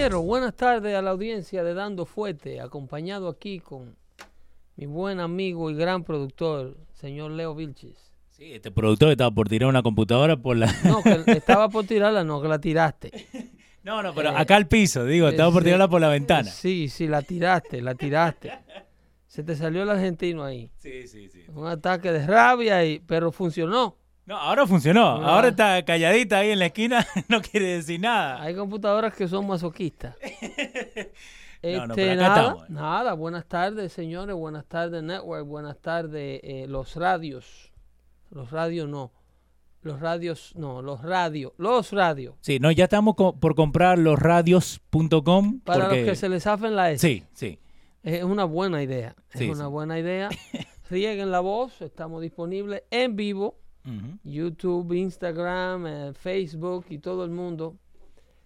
caballero? Buenas tardes a la audiencia de Dando Fuete, acompañado aquí con mi buen amigo y gran productor, señor Leo Vilches. Sí, este productor estaba por tirar una computadora por la... No, que estaba por tirarla, no, que la tiraste. No, no, pero Eh, acá al piso, digo, estaba por tirarla por la ventana. Sí, sí, la tiraste, la tiraste. Se te salió el argentino ahí. Sí, sí, sí. Un ataque de rabia, y, pero funcionó. No, ahora funcionó. Ah. Ahora está calladita ahí en la esquina, no quiere decir nada. Hay computadoras que son masoquistas. No, no, Este, acá nada, estamos. nada, buenas tardes señores, buenas tardes Network, buenas tardes eh, los radios, los radios no, los radios no, los radios, los radios, Sí, no, ya estamos co- por comprar los radios.com. para porque- los que se les zafen la S. Sí, sí. Es una buena idea, es Sí, una sí. buena idea. Rieguen la voz, estamos disponibles en vivo, YouTube, Instagram, eh, Facebook y todo el mundo.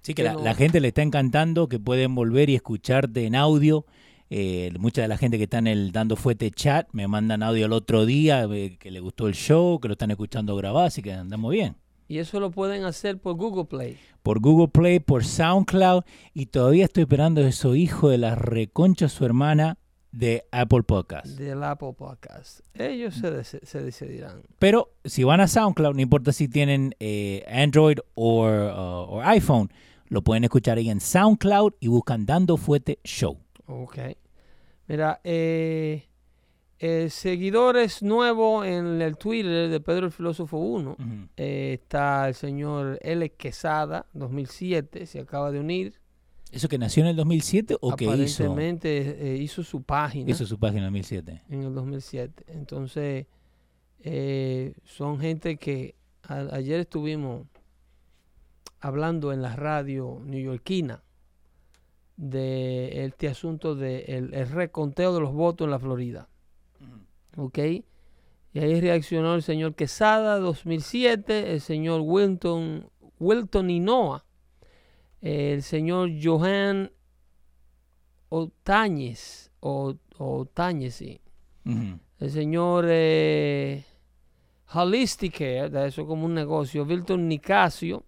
Sí, que Que la, no- la gente le está encantando, que pueden volver y escucharte en audio. Eh, mucha de la gente que está en el Dando Fuete chat me mandan audio el otro día, eh, que le gustó el show, que lo están escuchando grabado, así que andamos bien. Y eso lo pueden hacer por Google Play. Por Google Play, por SoundCloud, y todavía estoy esperando eso, hijo de la reconcha su hermana de Apple Podcast. del Apple Podcast. Ellos se, dec- se decidirán. Pero si van a SoundCloud, no importa si tienen eh, Android o o iPhone, lo pueden escuchar ahí en SoundCloud y buscan Dando Fuete Show. Ok. Mira, eh, eh, seguidores nuevos en el Twitter de Pedro el Filósofo 1. Ujú. eh, está el señor L. Quesada, 2007, se acaba de unir. ¿Eso que nació en el 2007 o que hizo? Aparentemente eh, hizo su página Hizo su página en 2007. en el 2007. Entonces, eh, son gente que a- ayer estuvimos hablando en la radio neoyorquina de este asunto del de el, el reconteo de los votos en la Florida. ¿Ok? Y ahí reaccionó el señor Quesada, 2007, el señor Wilton, Wilton Inoa, el señor Johan Otañez, o, Otañez, sí. El señor eh, de eso como un negocio, Wilton Nicasio,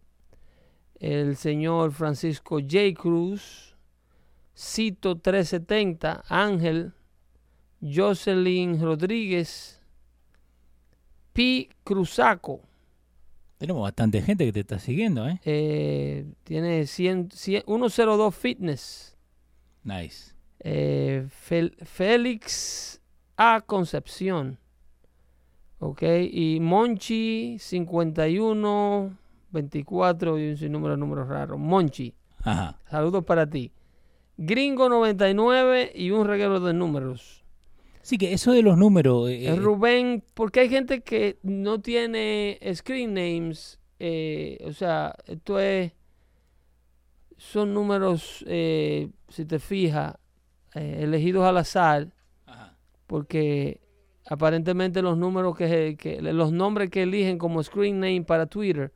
el señor Francisco J. Cruz, Cito 370, Ángel, Jocelyn Rodríguez, Pi Cruzaco, Tenemos bastante gente que te está siguiendo, ¿eh? eh, tiene 100, 100 102 Fitness, Nice. eh, Fel- Félix A. Concepción. Ok, y Monchi 51 24 y un sinnúmero de números raros. Monchi, Ajá. saludos para ti. Gringo 99 y un reguero de números. Sí, que eso de los números. eh, Es Rubén, porque hay gente que no tiene screen names, eh, o sea, esto es, son números, eh, si te fijas, eh, elegidos al azar, Ajá. porque aparentemente los números que, que- los nombres que eligen como screen name para Twitter,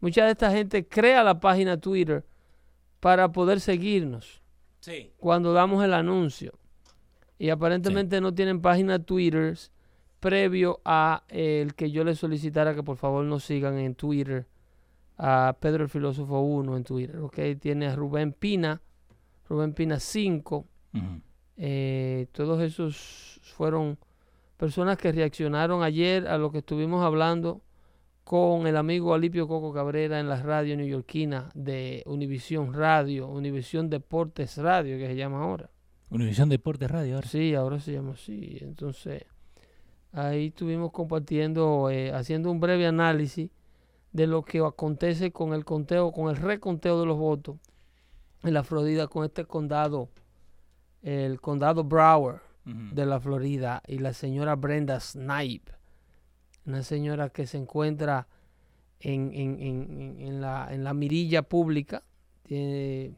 mucha de esta gente crea la página Twitter para poder seguirnos Sí. cuando damos el anuncio. Y aparentemente no tienen página Twitter previo a eh, el que yo les solicitara que por favor nos sigan en Twitter a Pedro el Filósofo 1 en Twitter, ¿ok? Tiene a Rubén Pina, Rubén Pina 5, Ujú. eh, todos esos fueron personas que reaccionaron ayer a lo que estuvimos hablando con el amigo Alipio Coco Cabrera en la radio neoyorquina de Univisión Radio, Univisión Deportes Radio, que se llama ahora. Univisión Deportes Radio ahora. Sí, ahora se llama así. Entonces, ahí estuvimos compartiendo, eh, haciendo un breve análisis de lo que acontece con el conteo, con el reconteo de los votos en la Florida, con este condado, el condado Broward Ujú. de la Florida y la señora Brenda Snipe, una señora que se encuentra en, en- en- en- la, en la mirilla pública tiene,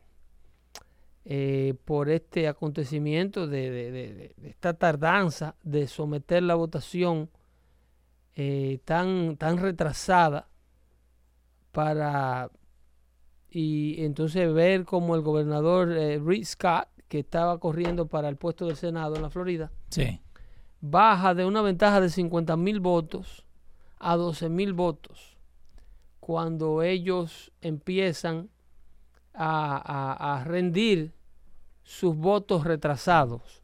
eh, por este acontecimiento de, de- de- esta tardanza de someter la votación eh, tan, tan retrasada para y entonces ver como el gobernador eh, Rick Scott que estaba corriendo para el puesto del Senado en la Florida Sí. baja de una ventaja de 50 mil votos a 12 mil votos cuando ellos empiezan a, a- a rendir sus votos retrasados.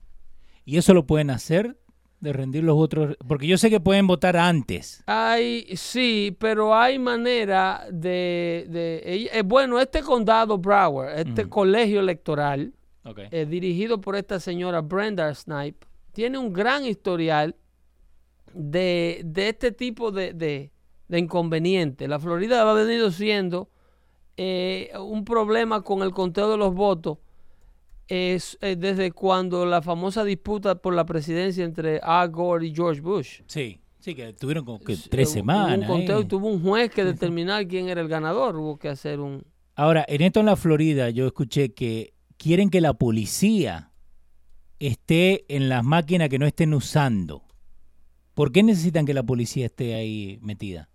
¿Y eso lo pueden hacer? De rendir los votos. Porque yo sé que pueden votar antes. Hay, sí, pero hay manera de... de- eh, bueno, este condado Broward, este colegio electoral, eh, dirigido por esta señora Brenda Snipe, tiene un gran historial de, de este tipo de, de, de inconveniente. La Florida ha venido siendo eh, un problema con el conteo de los votos es, eh, desde cuando la famosa disputa por la presidencia entre Al Gore y George Bush. Sí, sí, que tuvieron como que tres hubo semanas. Un conteo ¿eh? y tuvo un juez que determinar quién era el ganador. Hubo que hacer un... Ahora, en esto en la Florida, yo escuché que quieren que la policía esté en las máquinas que no estén usando. ¿Por qué necesitan que la policía esté ahí metida?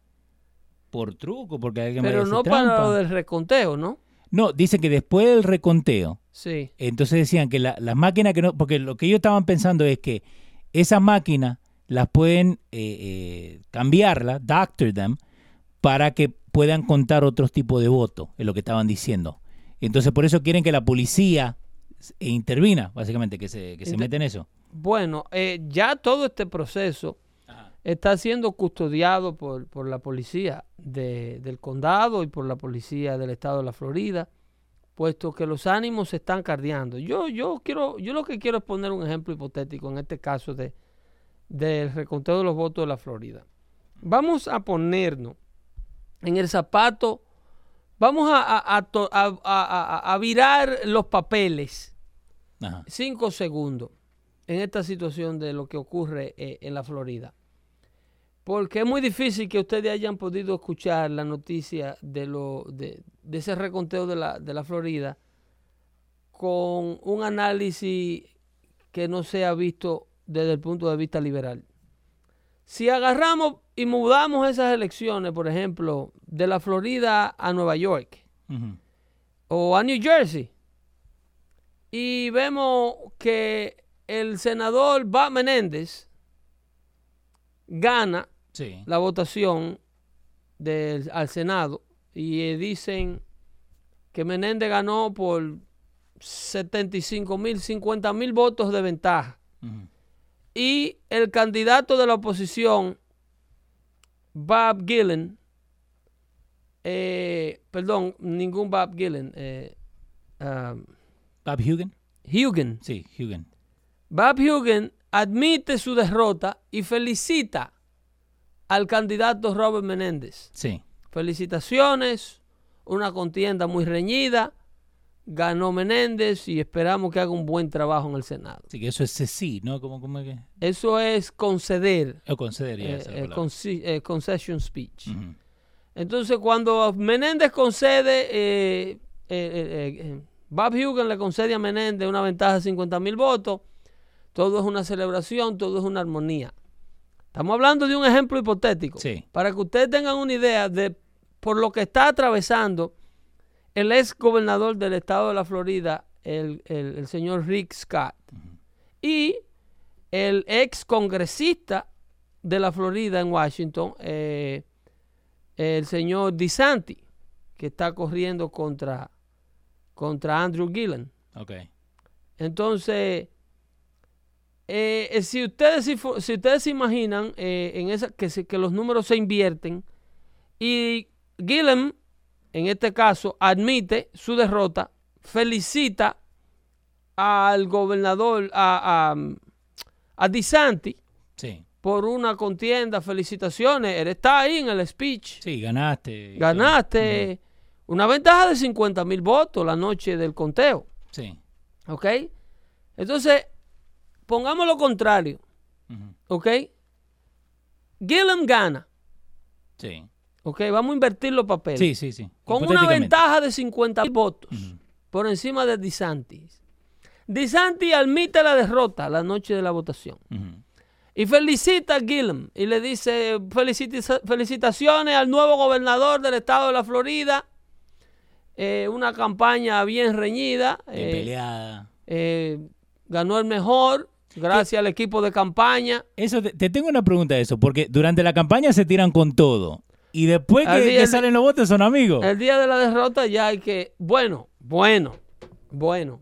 ¿Por truco? Porque alguien Pero no trampa? para lo del reconteo, ¿no? No, dicen que después del reconteo, Sí. entonces decían que la- las máquinas que no, porque lo que ellos estaban pensando es que esas máquinas las pueden eh, eh, cambiarlas, doctor them, para que puedan contar otros tipos de votos, es lo que estaban diciendo. Entonces por eso quieren que la policía s- e intervina, básicamente, que se, que se meta en eso. Bueno, eh, ya todo este proceso está siendo custodiado por, por la policía de- del condado y por la policía del estado de la Florida, puesto que los ánimos se están cardeando. Yo, yo quiero, yo lo que quiero es poner un ejemplo hipotético en este caso de del reconteo de los votos de la Florida. Vamos a ponernos en el zapato, vamos a, a- a a- virar los papeles Ajá. cinco segundos en esta situación de lo que ocurre eh, en la Florida. Porque es muy difícil que ustedes hayan podido escuchar la noticia de, lo, de, de ese reconteo de la, de la Florida con un análisis que no sea visto desde el punto de vista liberal. Si agarramos y mudamos esas elecciones, por ejemplo, de la Florida a Nueva York, o a New Jersey y vemos que el senador Bob Menéndez gana Sí. la votación del, al Senado y eh, dicen que Menéndez ganó por 75 mil, 50 mil votos de ventaja y el candidato de la oposición, Bob Gillen, eh, perdón, ningún Bob Gillen, eh, um, Bob Hugen. Hugen. Sí, Hugen. Bob Hugen admite su derrota y felicita al candidato Robert Menéndez. Sí. Felicitaciones, una contienda muy reñida, ganó Menéndez y esperamos que haga un buen trabajo en el Senado. Así que eso es sí, ¿no? ¿Cómo, cómo es que? Eso es conceder, O concedería eh, esa eh, conci- eh, concession speech. Entonces, cuando Menéndez concede, eh, eh, eh, eh, Bob Hugen le concede a Menéndez una ventaja de 50 mil votos, todo es una celebración, todo es una armonía. Estamos hablando de un ejemplo hipotético. Sí. Para que ustedes tengan una idea de por lo que está atravesando el ex gobernador del estado de la Florida, el, el- el señor Rick Scott, y el ex congresista de la Florida en Washington, eh, el señor DeSanti, que está corriendo contra, contra Andrew Gillen. Ok. Entonces, eh, eh, si, ustedes, si, si ustedes se imaginan eh, en esa, que, que los números se invierten y Gillen, en este caso, admite su derrota, felicita al gobernador, a, a, a DeSanti, Sí. por una contienda, felicitaciones, él está ahí en el speech. Sí, ganaste. Ganaste una ventaja de 50 mil votos la noche del conteo. Sí. ¿Ok? Entonces, pongamos lo contrario. ¿Ok? Gillen gana. Sí. ¿Ok? Vamos a invertir los papeles. Sí, sí, sí. Con una ventaja de 50 mil votos por encima de DeSantis. DeSantis admite la derrota la noche de la votación. Y felicita a Gillum y le dice "Felicita- felicitaciones al nuevo gobernador del estado de la Florida. Eh, una campaña bien reñida. Bien eh, peleada. eh, ganó el mejor gracias al equipo de campaña. Eso te, te tengo una pregunta de eso, porque durante la campaña se tiran con todo. Y después que, día que salen los votos son amigos. El día de la derrota ya hay que, bueno, bueno, bueno.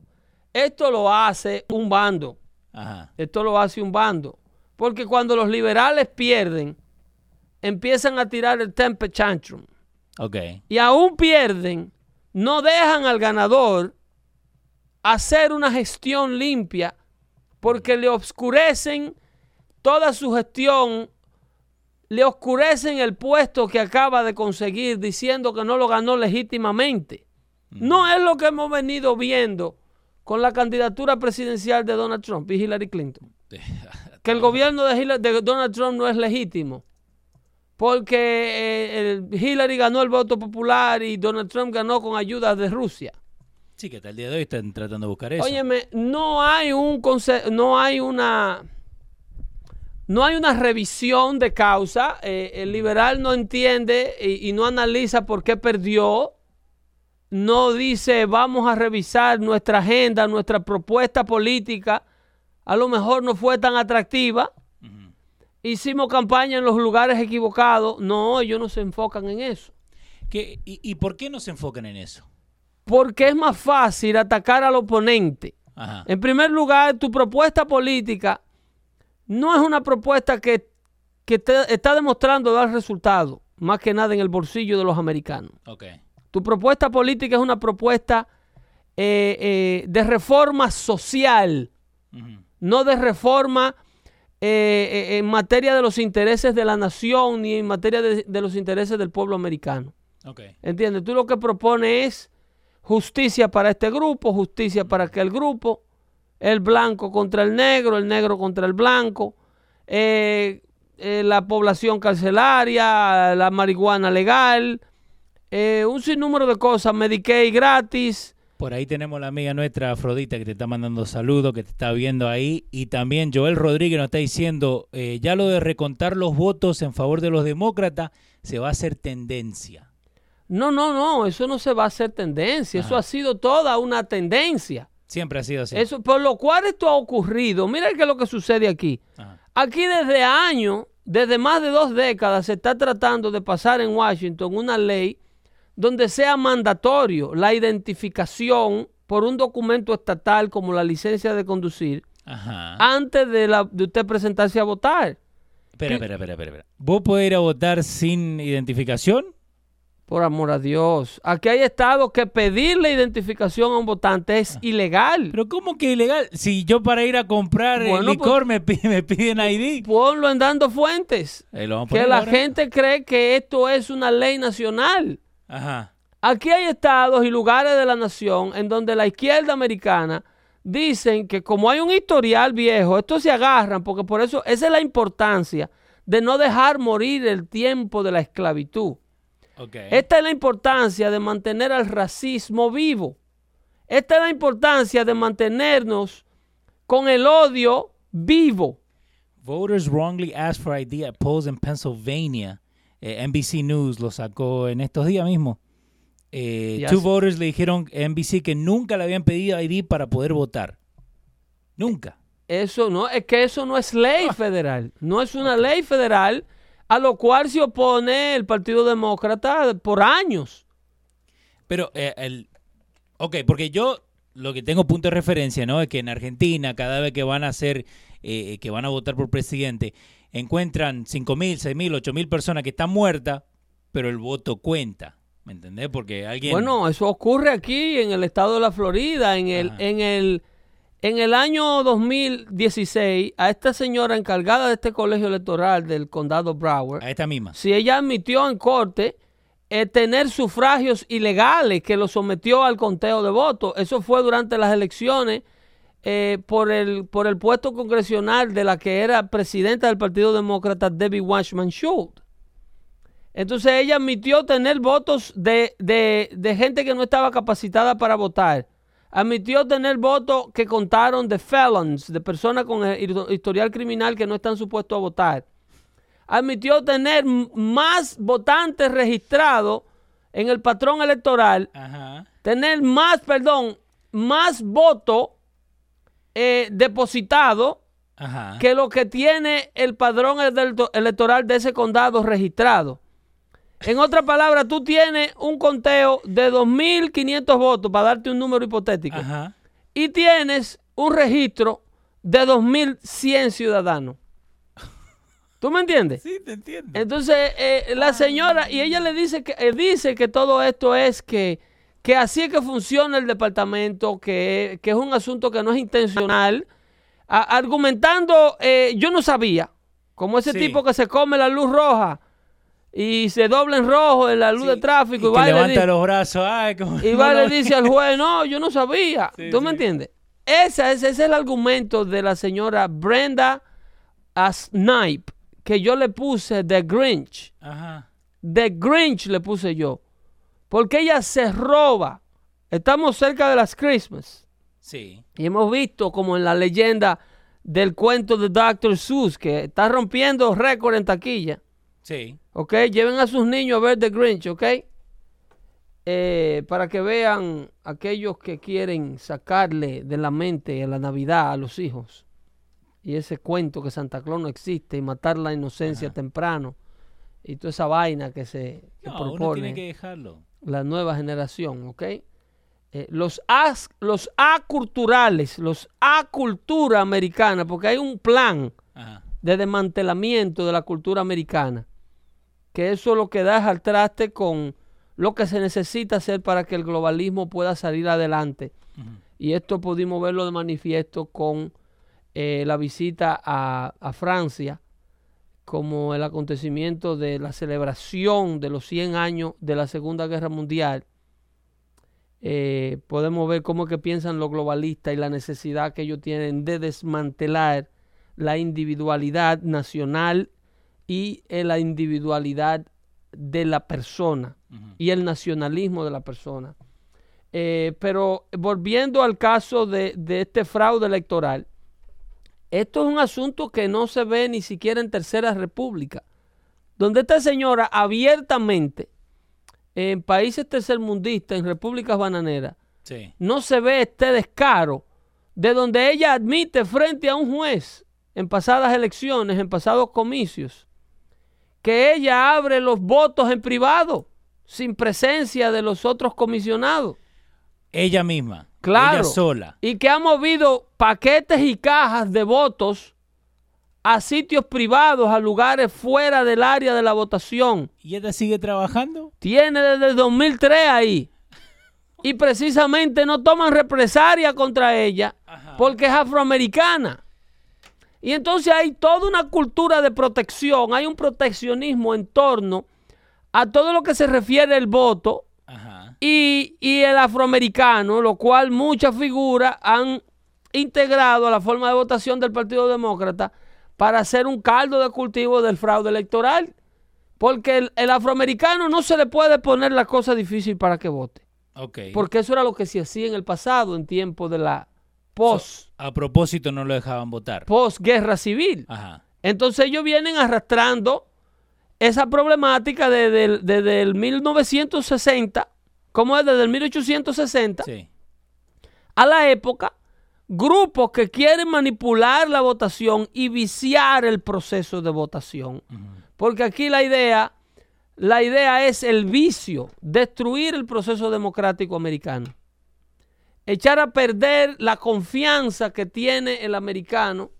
Esto lo hace un bando. Ajá. Esto lo hace un bando. Porque cuando los liberales pierden, empiezan a tirar el temper tantrum. Ok. Y aún pierden, no dejan al ganador hacer una gestión limpia porque le oscurecen toda su gestión, le oscurecen el puesto que acaba de conseguir diciendo que no lo ganó legítimamente. No es lo que hemos venido viendo con la candidatura presidencial de Donald Trump y Hillary Clinton. Que el gobierno de, Hillary- de Donald Trump no es legítimo. Porque eh, el- Hillary ganó el voto popular y Donald Trump ganó con ayuda de Rusia. Sí, que hasta el día de hoy están tratando de buscar eso. Óyeme, no hay un conce- no hay una no hay una revisión de causa. Eh, el liberal no entiende y, y no analiza por qué perdió. No dice vamos a revisar nuestra agenda, nuestra propuesta política. A lo mejor no fue tan atractiva. Hicimos campaña en los lugares equivocados. No, ellos no se enfocan en eso. ¿Qué- y, y por qué no se enfocan en eso? Porque es más fácil atacar al oponente. Ajá. En primer lugar, tu propuesta política no es una propuesta que, que te- está demostrando dar resultados, más que nada en el bolsillo de los americanos. Tu propuesta política es una propuesta eh, eh, de reforma social, no de reforma eh, en materia de los intereses de la nación ni en materia de, de los intereses del pueblo americano. Ok. ¿Entiendes? Tú lo que propones es justicia para este grupo, justicia para aquel grupo, el blanco contra el negro, el negro contra el blanco, eh, eh, la población carcelaria, la marihuana legal, eh, un sinnúmero de cosas, Medicaid gratis. Por ahí tenemos la amiga nuestra Afrodita que te está mandando saludos, que te está viendo ahí. Y también Joel Rodríguez nos está diciendo, eh, ya lo de recontar los votos en favor de los demócratas se va a hacer tendencia. No, no, no, eso no se va a hacer tendencia, eso ha sido toda una tendencia. Siempre ha sido así. Eso, por lo cual esto ha ocurrido. Mira qué es lo que sucede aquí. Ajá. Aquí desde años, desde más de dos décadas, se está tratando de pasar en Washington una ley donde sea mandatorio la identificación por un documento estatal como la licencia de conducir Ajá. antes de, la, de usted presentarse a votar. Espera, espera, espera, espera, espera. ¿Vos podés ir a votar sin identificación? Por amor a Dios. Aquí hay estados que pedirle identificación a un votante es ilegal. Pero ¿cómo que ilegal? Si yo para ir a comprar Bueno, el licor me, pi- me piden ID. Ponlo en dando fuentes. Eh, Que la ahora. gente cree que esto es una ley nacional. Ajá. Aquí hay estados y lugares de la nación en donde la izquierda americana dicen que como hay un historial viejo, estos se agarran, porque por eso esa es la importancia de no dejar morir el tiempo de la esclavitud. Esta es la importancia de mantener al racismo vivo. Esta es la importancia de mantenernos con el odio vivo. Voters wrongly asked for ID at polls in Pennsylvania. Eh, NBC News lo sacó en estos días mismo. Eh, two voters le dijeron a NBC que nunca le habían pedido ID para poder votar. Nunca. Eso no, es que eso no es ley federal. No es una ley federal a lo cual se opone el Partido Demócrata por años. Pero eh, el... Ok, porque yo lo que tengo punto de referencia, ¿no? Es que en Argentina, cada vez que van a hacer, eh, que van a votar por presidente, encuentran 5.000, 6.000, 8.000 personas que están muertas, pero el voto cuenta. ¿Me entendés? Porque alguien... Bueno, eso ocurre aquí en el estado de la Florida, en el, Ajá. en el, en el año 2016, a esta señora encargada de este colegio electoral del condado Broward, a esta misma. si ella admitió en corte eh, tener sufragios ilegales que lo sometió al conteo de votos. Eso fue durante las elecciones eh, por, el, por el puesto congresional de la que era presidenta del Partido Demócrata, Debbie Washman Schultz. Entonces ella admitió tener votos de, de- de gente que no estaba capacitada para votar. Admitió tener votos que contaron de felons, de personas con eh, historial criminal que no están supuestos a votar admitió tener más votantes registrados en el patrón electoral, Ajá. tener más, perdón, más votos eh, depositados que lo que tiene el padrón ele- electoral de ese condado registrado. En otras palabras, tú tienes un conteo de 2.500 votos, para darte un número hipotético, Ajá. y tienes un registro de 2.100 ciudadanos. ¿Tú me entiendes? Sí, te entiendo. Entonces, eh, la señora, y ella le dice que, eh, dice que todo esto es que, que así es que funciona el departamento, que, que es un asunto que no es intencional, a- argumentando, eh, yo no sabía, como ese Sí. tipo que se come la luz roja y se dobla en rojo en la luz Sí, de tráfico y, y que va y le levanta los brazos. Ay, como- y no va y le dice al juez, no, yo no sabía. Sí, ¿Tú me entiendes? Ese, ese es el argumento de la señora Brenda a Snipe, que yo le puse The Grinch. Ajá. The Grinch le puse yo. Porque ella se roba. Estamos cerca de las Christmas. Sí. Y hemos visto como en la leyenda del cuento de Dr. Seuss, que está rompiendo récord en taquilla. Sí. ¿Ok? Lleven a sus niños a ver The Grinch, ¿ok? Eh, para que vean aquellos que quieren sacarle de la mente a la Navidad a los hijos. Y ese cuento que Santa Claus no existe y matar la inocencia Ajá. temprano. Y toda esa vaina que se que No, uno propone tiene que dejarlo. la nueva generación, ¿ok? Eh, los, as- los aculturales, los acultura americana, porque hay un plan Ajá. de desmantelamiento de la cultura americana. Que eso lo que da es al traste con lo que se necesita hacer para que el globalismo pueda salir adelante. Y esto pudimos verlo de manifiesto con eh, la visita a, a Francia, como el acontecimiento de la celebración de los 100 años de la Segunda Guerra Mundial. Eh, podemos ver cómo es que piensan los globalistas y la necesidad que ellos tienen de desmantelar la individualidad nacional y la individualidad de la persona y el nacionalismo de la persona. Eh, pero volviendo al caso de, de este fraude electoral, esto es un asunto que no se ve ni siquiera en Tercera República, donde esta señora abiertamente, en países tercermundistas, en repúblicas bananeras, Sí. no se ve este descaro de donde ella admite frente a un juez en pasadas elecciones, en pasados comicios, que ella abre los votos en privado, sin presencia de los otros comisionados. Ella misma. Claro. Ella sola. Y que ha movido paquetes y cajas de votos a sitios privados, a lugares fuera del área de la votación. ¿Y ella sigue trabajando? Tiene desde el 2003 ahí. Y precisamente no toman represalia contra ella Ajá. porque es afroamericana. Y entonces hay toda una cultura de protección, hay un proteccionismo en torno a todo lo que se refiere al voto Ajá. y, y el afroamericano, lo cual muchas figuras han integrado a la forma de votación del Partido Demócrata para hacer un caldo de cultivo del fraude electoral. Porque el, el afroamericano no se le puede poner la cosa difícil para que vote. Porque eso era lo que se hacía en el pasado, en tiempo de la post, A propósito, no lo dejaban votar. posguerra civil. Ajá. Entonces ellos vienen arrastrando esa problemática desde el, desde el 1960, ¿cómo es? Desde el 1860 Sí. a la época, grupos que quieren manipular la votación y viciar el proceso de votación. Porque aquí la idea, la idea es el vicio, destruir el proceso democrático americano. Echar a perder la confianza que tiene el americano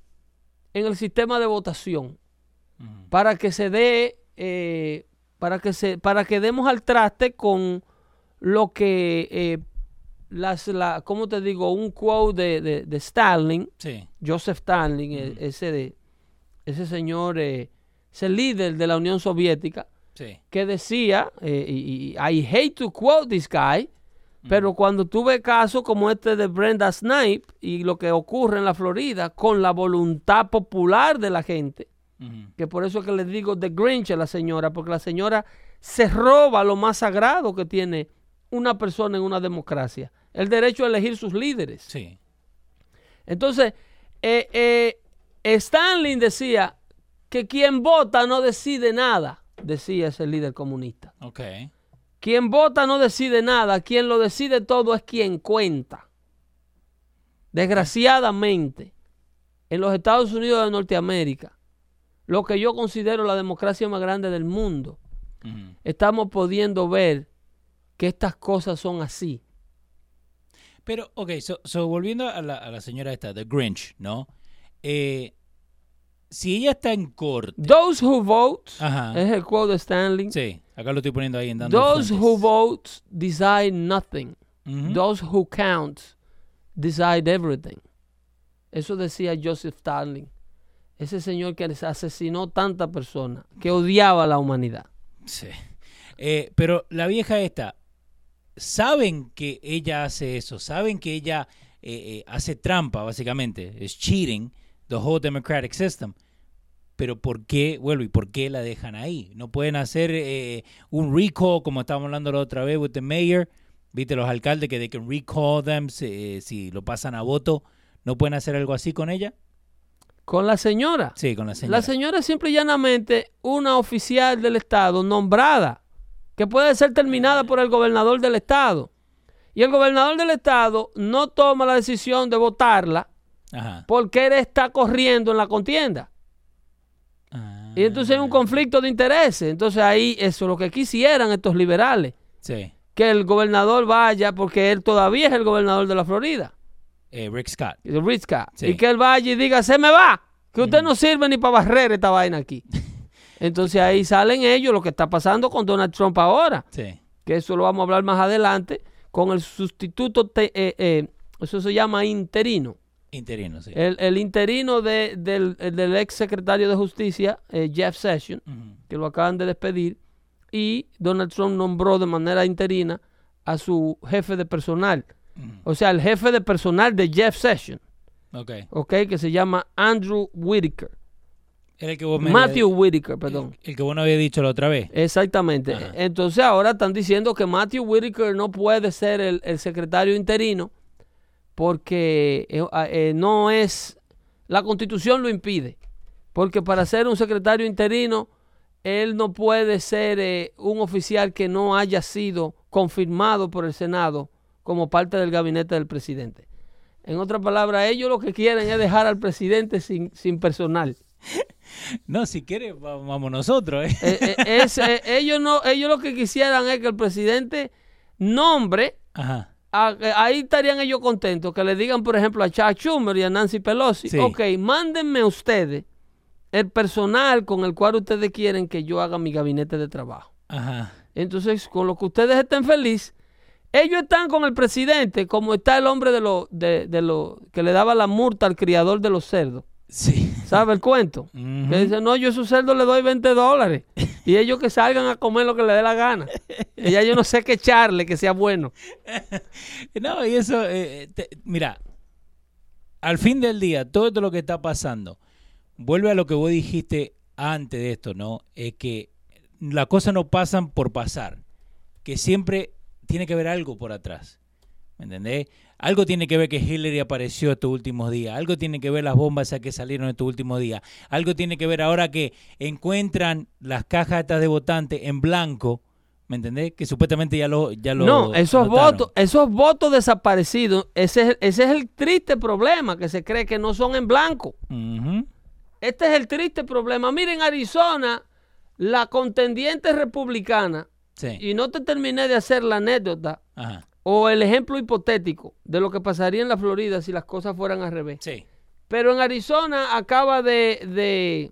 en el sistema de votación para que se dé, eh, para que se, para que demos al traste con lo que eh, las, la, ¿cómo te digo? Un quote de, de, de Stalin, Sí. Joseph Stalin, eh, ese de, ese señor, eh, ese líder de la Unión Soviética, Sí. que decía, y, y I hate to quote this guy, pero cuando tuve casos como este de Brenda Snipe y lo que ocurre en la Florida con la voluntad popular de la gente, que por eso es que les digo The Grinch a la señora, porque la señora se roba lo más sagrado que tiene una persona en una democracia, el derecho a elegir sus líderes. Sí. Entonces, eh, eh, Stalin decía que quien vota no decide nada, decía ese líder comunista. Ok. Quien vota no decide nada, quien lo decide todo es quien cuenta. Desgraciadamente, en los Estados Unidos de Norteamérica, lo que yo considero la democracia más grande del mundo, estamos pudiendo ver que estas cosas son así. Pero, ok, so, so volviendo a la, a la señora esta, The Grinch, ¿no? Eh, si ella está en corte. Those who vote, Ajá. es el quote de Stanley. Sí, acá lo estoy poniendo ahí en dando Those fuentes. who vote decide nothing. Those who count decide everything. Eso decía Joseph Stalin. Ese señor que asesinó tanta persona, que odiaba a la humanidad. Sí. Eh, pero la vieja esta, saben que ella hace eso, saben que ella eh, eh, hace trampa, básicamente, es cheating the whole democratic system. Pero ¿por qué, vuelvo, y por qué la dejan ahí? No pueden hacer eh, un recall, como estábamos hablando la otra vez with the mayor, viste, los alcaldes que they can recall them si, si lo pasan a voto, ¿no pueden hacer algo así con ella? Con la señora. Sí, con la señora. La señora es simple y llanamente una oficial del Estado nombrada, que puede ser terminada por el gobernador del Estado. Y el gobernador del Estado no toma la decisión de votarla Ajá. porque él está corriendo en la contienda. Ah, Y entonces hay un conflicto de intereses. Entonces ahí eso es lo que quisieran estos liberales. Sí, Que el gobernador vaya porque él todavía es el gobernador de la Florida. eh, Rick Scott. Ritz Scott, Sí. Y que él vaya y diga, se me va. Que usted no sirve ni para barrer esta vaina aquí. Entonces ahí salen ellos lo que está pasando con Donald Trump ahora. Sí. Que eso lo vamos a hablar más adelante con el sustituto, te- eh, eh, eso se llama interino. Interino, sí. El, el interino de- del, el del ex secretario de justicia, eh, Jeff Sessions, que lo acaban de despedir, y Donald Trump nombró de manera interina a su jefe de personal. O sea, el jefe de personal de Jeff Sessions, Ok. ¿ok? Que se llama Andrew Whitaker. El que vos me Matthew había- Whitaker, perdón. El, el que vos no había dicho la otra vez. Exactamente. Ajá. Entonces ahora están diciendo que Matthew Whitaker no puede ser el, el secretario interino porque eh, ah, eh, no es, la constitución lo impide. Porque para ser un secretario interino, él no puede ser eh, un oficial que no haya sido confirmado por el Senado como parte del gabinete del presidente. En otras palabras, ellos lo que quieren es dejar al presidente sin, sin personal. No, si quieres, va- vamos nosotros, ¿eh? Eh, eh, es, eh, ellos no ellos lo que quisieran es que el presidente nombre Ajá. A- eh, ahí estarían ellos contentos que le digan por ejemplo a Chuck Schumer y a Nancy Pelosi Sí. ok mándenme ustedes el personal con el cual ustedes quieren que yo haga mi gabinete de trabajo Ajá. entonces con lo que ustedes estén felices ellos están con el presidente como está el hombre de lo de, de lo que le daba la multa al criador de los cerdos Sí. ¿Sabe el cuento? Ujú. Que dice, no, yo a su cerdo le doy 20 dólares. Y ellos que salgan a comer lo que le dé la gana. Y ya yo no sé qué echarle que sea bueno. No, y eso, eh, te- mira, al fin del día, todo esto lo que está pasando, vuelve a lo que vos dijiste antes de esto, ¿no? Es que las cosas no pasan por pasar, que siempre tiene que haber algo por atrás, ¿me entendés? Algo tiene que ver que Hillary apareció estos últimos días, algo tiene que ver las bombas esas que salieron estos últimos días, algo tiene que ver ahora que encuentran las cajas estas de votantes en blanco, ¿me entendés? Que supuestamente ya lo... Ya lo no, esos votos, esos votos desaparecidos, ese es, ese es el triste problema, que se cree que no son en blanco. Este es el triste problema. Miren, Arizona, la contendiente republicana, Sí. y no te terminé de hacer la anécdota Ajá. O el ejemplo hipotético de lo que pasaría en la Florida si las cosas fueran al revés. Sí. Pero en Arizona acaba de, de,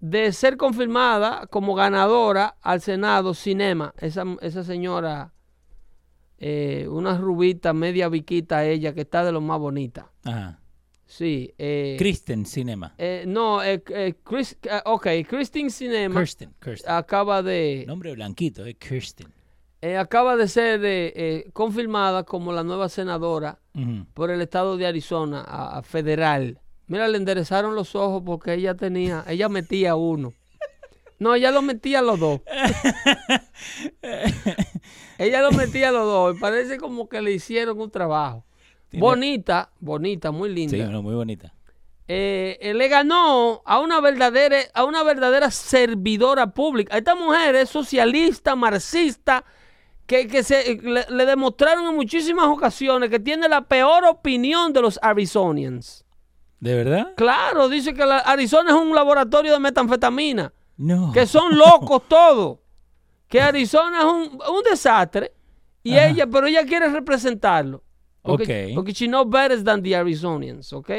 de ser confirmada como ganadora al Senado Cinema. Esa, esa señora, eh, una rubita, media viquita ella, que está de lo más bonita. Ajá. Sí. eh, Kristen Cinema. eh, no, eh, eh, Chris- eh, ok, Christine Cinema Kirsten. Kirsten. acaba de, Nombre blanquito, es Kirsten. Eh, acaba de ser eh, eh, confirmada como la nueva senadora por el estado de Arizona a, a federal. Mira, le enderezaron los ojos porque ella tenía, ella metía uno. No, ella lo metía a los dos. ella lo metía a los dos y parece como que le hicieron un trabajo. Tiene- Bonita, bonita, muy linda. Sí, no, muy bonita. Eh, eh, le ganó a una verdadera, a una verdadera servidora pública. Esta mujer es socialista, marxista, que, que se, le, le demostraron en muchísimas ocasiones que tiene la peor opinión de los Arizonians. ¿De verdad? Claro, dice que la- Arizona es un laboratorio de metanfetamina, No. que son locos todos. que Arizona es un, un desastre y Ajá. ella, pero ella quiere representarlo. Porque, Ok. porque she knows better than the Arizonians, ¿ok?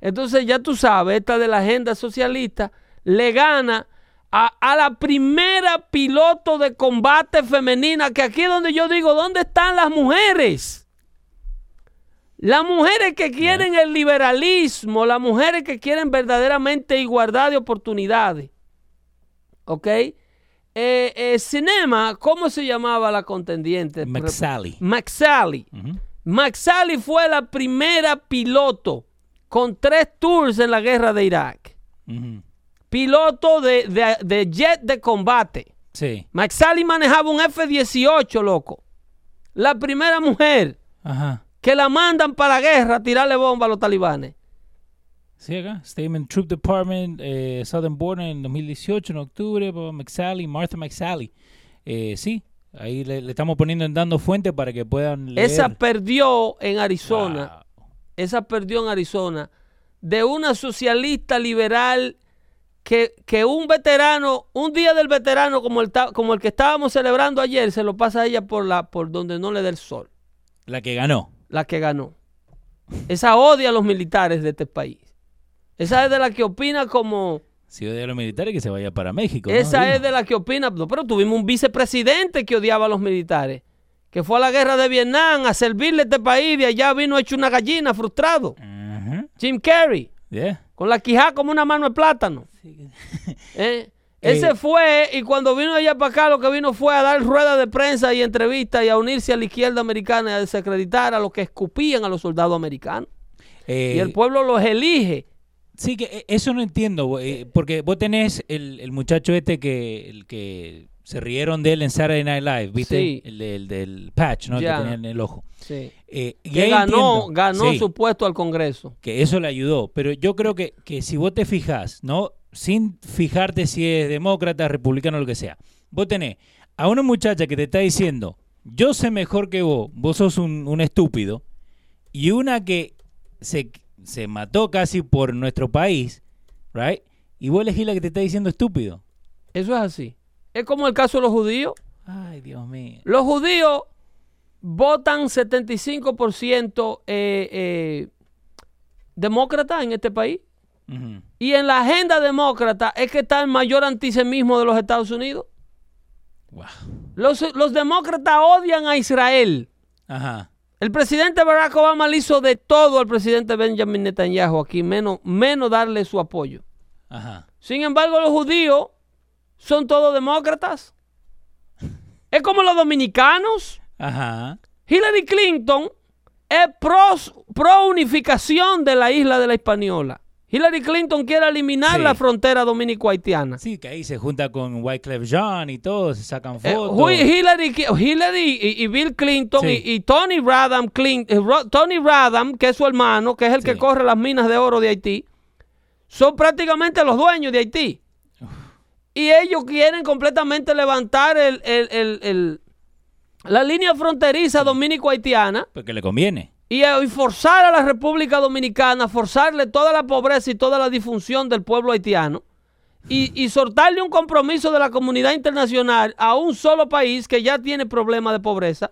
Entonces ya tú sabes, esta de la agenda socialista le gana a, a la primera piloto de combate femenina, que aquí es donde yo digo, ¿dónde están las mujeres? Las mujeres que quieren el liberalismo, las mujeres que quieren verdaderamente igualdad de oportunidades. ¿Ok? Eh, eh, cinema, ¿cómo se llamaba la contendiente? McSally. Ujú. McSally fue la primera piloto con tres tours en la guerra de Irak. Piloto de, de- de jet de combate. Sí. McSally manejaba un F-18, loco. La primera mujer Ajá. que la mandan para la guerra a tirarle bomba a los talibanes. Sí, acá. Statement Troop Department, eh, Southern Border en 2018, en octubre, por McSally, Martha McSally. Eh, sí, ahí le, le estamos poniendo en dando fuente para que puedan leer. Esa perdió en Arizona. Wow. Esa perdió en Arizona. De una socialista liberal que, que un veterano, un día del veterano como el, como el que estábamos celebrando ayer, se lo pasa a ella por, la, por donde no le da el sol. La que ganó. la que ganó. Esa odia a los militares de este país. Esa es de la que opina como... Si odia a los militares, que se vaya para México. Esa es de la que opina... No, pero tuvimos un vicepresidente que odiaba a los militares. Que fue a la guerra de Vietnam a servirle a este país. De allá vino hecho una gallina frustrado. Jim Carrey. Yeah. Con la quijada como una mano de plátano. ¿Eh? Ese Eh. fue, y cuando vino allá para acá, lo que vino fue a dar ruedas de prensa y entrevistas y a unirse a la izquierda americana y a desacreditar a los que escupían a los soldados americanos. Eh, y el pueblo los elige. Sí, que eso no entiendo, porque vos tenés el, el muchacho este que, el que se rieron de él en Saturday Night Live, ¿viste? Sí. El, del- del patch, ¿no? Ya. Que tenía en el ojo. Sí. Eh, Que ganó, entiendo, ganó sí, su puesto al Congreso. que eso le ayudó, pero yo creo que, que si vos te fijas, ¿no? Sin fijarte si es demócrata, republicano o lo que sea, vos tenés a una muchacha que te está diciendo, yo sé mejor que vos, vos sos un, un estúpido, y una que se, se mató casi por nuestro país, ¿right? Y vos elegís la que te está diciendo estúpido. Eso es así. Es como el caso de los judíos. Ay, Dios mío. Los judíos votan 75% eh, eh, demócrata en este país. Y en la agenda demócrata es que está el mayor antisemitismo de los Estados Unidos. Wow. Los, los demócratas odian a Israel. Ajá. El presidente Barack Obama le hizo de todo al presidente Benjamin Netanyahu aquí, menos, menos darle su apoyo. Ajá. Sin embargo, los judíos son todos demócratas. Es como los dominicanos. Ajá. Hillary Clinton es pro, pro unificación de la isla de la Hispaniola. Hillary Clinton quiere eliminar Sí. la frontera dominico-haitiana. Sí, que ahí se junta con Wyclef Jean y todo, se sacan Eh, fotos. Hillary, Hillary y, y Bill Clinton Sí. y, y Tony Radham, Clin- eh, Tony Radham, que es su hermano, que es el que corre las minas de oro de Haití, son prácticamente los dueños de Haití. Y ellos quieren completamente levantar el, el- el- el- la línea fronteriza dominico-haitiana Porque le conviene. y, eh, y forzar a la República Dominicana, forzarle toda la pobreza y toda la disfunción del pueblo haitiano y, y soltarle un compromiso de la comunidad internacional a un solo país que ya tiene problemas de pobreza.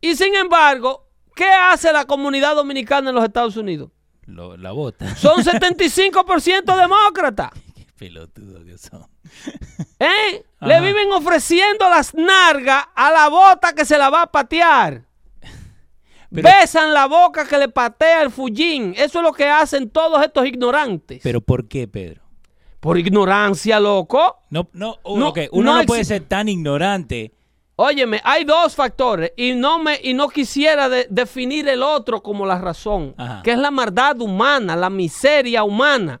Y sin embargo, ¿qué hace la comunidad dominicana en los Estados Unidos? Lo- la bota. Son 75% demócratas. Qué pelotudo que son. ¿eh? Le viven ofreciendo las nargas a la bota que se la va a patear. Pero- Besan la boca que le patea el fullín. Eso es lo que hacen todos estos ignorantes. Pero ¿por qué, Pedro? Por ignorancia, loco. No, no, oh, No, uno no, no puede exi- ser tan ignorante. Óyeme, hay dos factores y no me y no quisiera de- definir el otro como la razón, Ajá. que es la maldad humana, la miseria humana,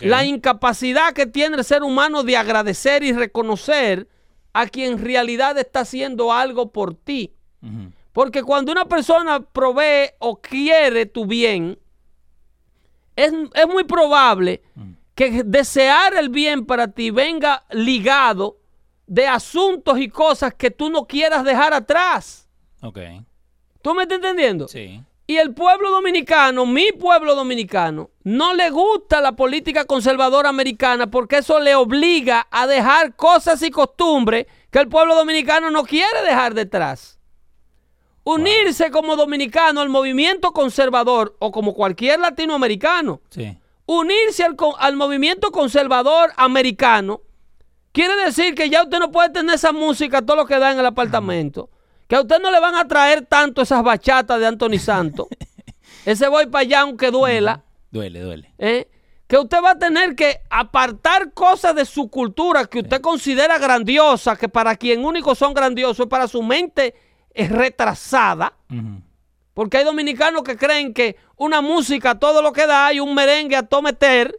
La incapacidad que tiene el ser humano de agradecer y reconocer a quien en realidad está haciendo algo por ti. Porque cuando una persona provee o quiere tu bien, es, es muy probable que desear el bien para ti venga ligado de asuntos y cosas que tú no quieras dejar atrás. Ok. ¿Tú me estás entendiendo? Sí. Y el pueblo dominicano, mi pueblo dominicano, no le gusta la política conservadora americana porque eso le obliga a dejar cosas y costumbres que el pueblo dominicano no quiere dejar detrás. Unirse como dominicano al movimiento conservador o como cualquier latinoamericano. Sí. Unirse al, al movimiento conservador americano quiere decir que ya usted no puede tener esa música todo lo que da en el apartamento. Que a usted no le van a traer tanto esas bachatas de Anthony Santos. Ese voy para allá aunque duela. Duele, duele. ¿eh? que usted va a tener que apartar cosas de su cultura que usted considera grandiosa, que para quien único son grandiosos, para su mente es retrasada. Porque hay dominicanos que creen que una música, todo lo que da, y un merengue a todo meter,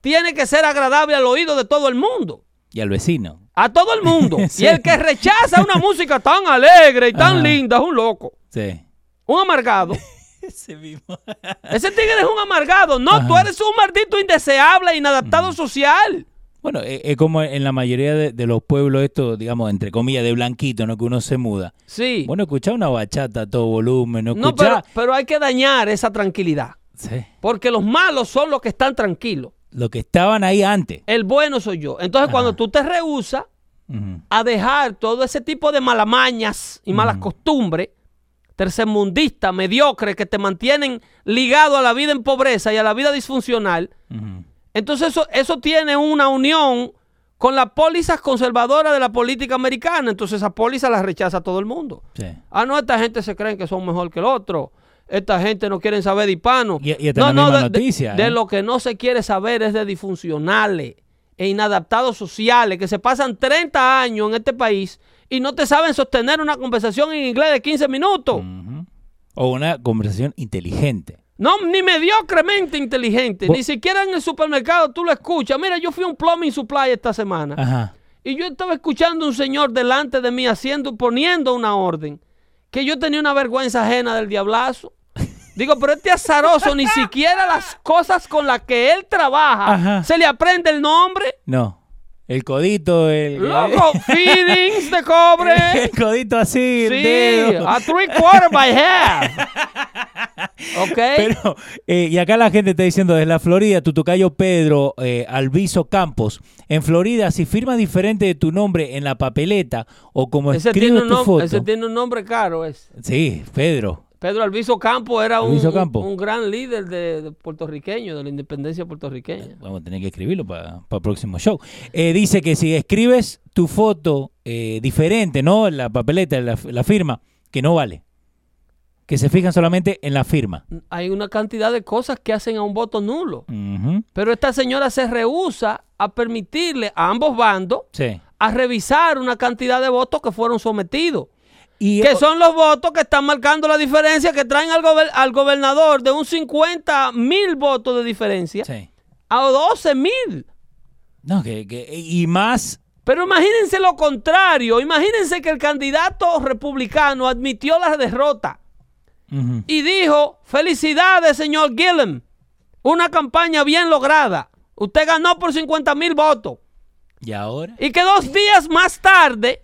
tiene que ser agradable al oído de todo el mundo. Y al vecino. A todo el mundo. Sí. Y el que rechaza una música tan alegre y tan Ajá. linda es un loco, Sí. un amargado. Ese mismo. Ese tigre es un amargado. No, Ajá. tú eres un maldito indeseable, inadaptado social. Bueno, es, es como en la mayoría de, de los pueblos estos, digamos, entre comillas, de blanquito, ¿no? Que uno se muda. Sí. Bueno, escuchar una bachata a todo volumen, no pero, pero hay que dañar esa tranquilidad. Sí. Porque los malos son los que están tranquilos. Lo que estaban ahí antes. El bueno soy yo. Entonces, Ajá. cuando tú te rehusas a dejar todo ese tipo de malamañas y malas costumbres, tercermundistas, mediocres, que te mantienen ligado a la vida en pobreza y a la vida disfuncional, entonces eso, eso tiene una unión con las pólizas conservadoras de la política americana. Entonces esa póliza la rechaza todo el mundo. Sí. Ah, no, esta gente se creen que son mejor que el otro. Esta gente no quiere saber de hispanos. Y- y la misma de, noticia, de ¿eh? lo que no se quiere saber es de disfuncionales e inadaptados sociales que se pasan 30 años en este país y no te saben sostener una conversación en inglés de 15 minutos. O una conversación inteligente. No, ni mediocremente inteligente. Bo- Ni siquiera en el supermercado tú lo escuchas. Mira, yo fui a un plumbing supply esta semana. Ajá. Y yo estaba escuchando a un señor delante de mí haciendo, poniendo una orden. Que yo tenía una vergüenza ajena del diablazo. Digo, pero este azaroso ni siquiera las cosas con las que él trabaja Ajá. se le aprende el nombre. No. El codito, el... Loco, feedings de cobre. el codito así, el Sí, dedo. a three quarter by half. Ok. Pero, eh, y acá la gente está diciendo, desde la Florida, tu tocayo Pedro eh, Alviso Campos, en Florida, si firmas diferente de tu nombre en la papeleta o como ese, escribes tiene un tu foto. ese tiene un nombre caro. ese. Sí, Pedro. Pedro Alviso Campo era un, Alviso un- Campo. un gran líder de, de puertorriqueño, de la independencia puertorriqueña. Vamos a tener que escribirlo para el próximo show. Eh, dice que si escribes tu foto eh, diferente, ¿no? En la papeleta, la, la firma, que no vale. Que se fijan solamente en la firma. Hay una cantidad de cosas que hacen a un voto nulo. Pero esta señora se rehúsa a permitirle a ambos bandos Sí. a revisar una cantidad de votos que fueron sometidos. Y, Que son los votos que están marcando la diferencia, que traen al, gober- al gobernador de un 50 mil votos de diferencia Sí. a 12 mil. No, que, que- y más Pero imagínense lo contrario. Imagínense que el candidato republicano admitió la derrota y dijo, felicidades, señor Gillum. Una campaña bien lograda. Usted ganó por 50 mil votos. ¿Y ahora? Y que dos días más tarde,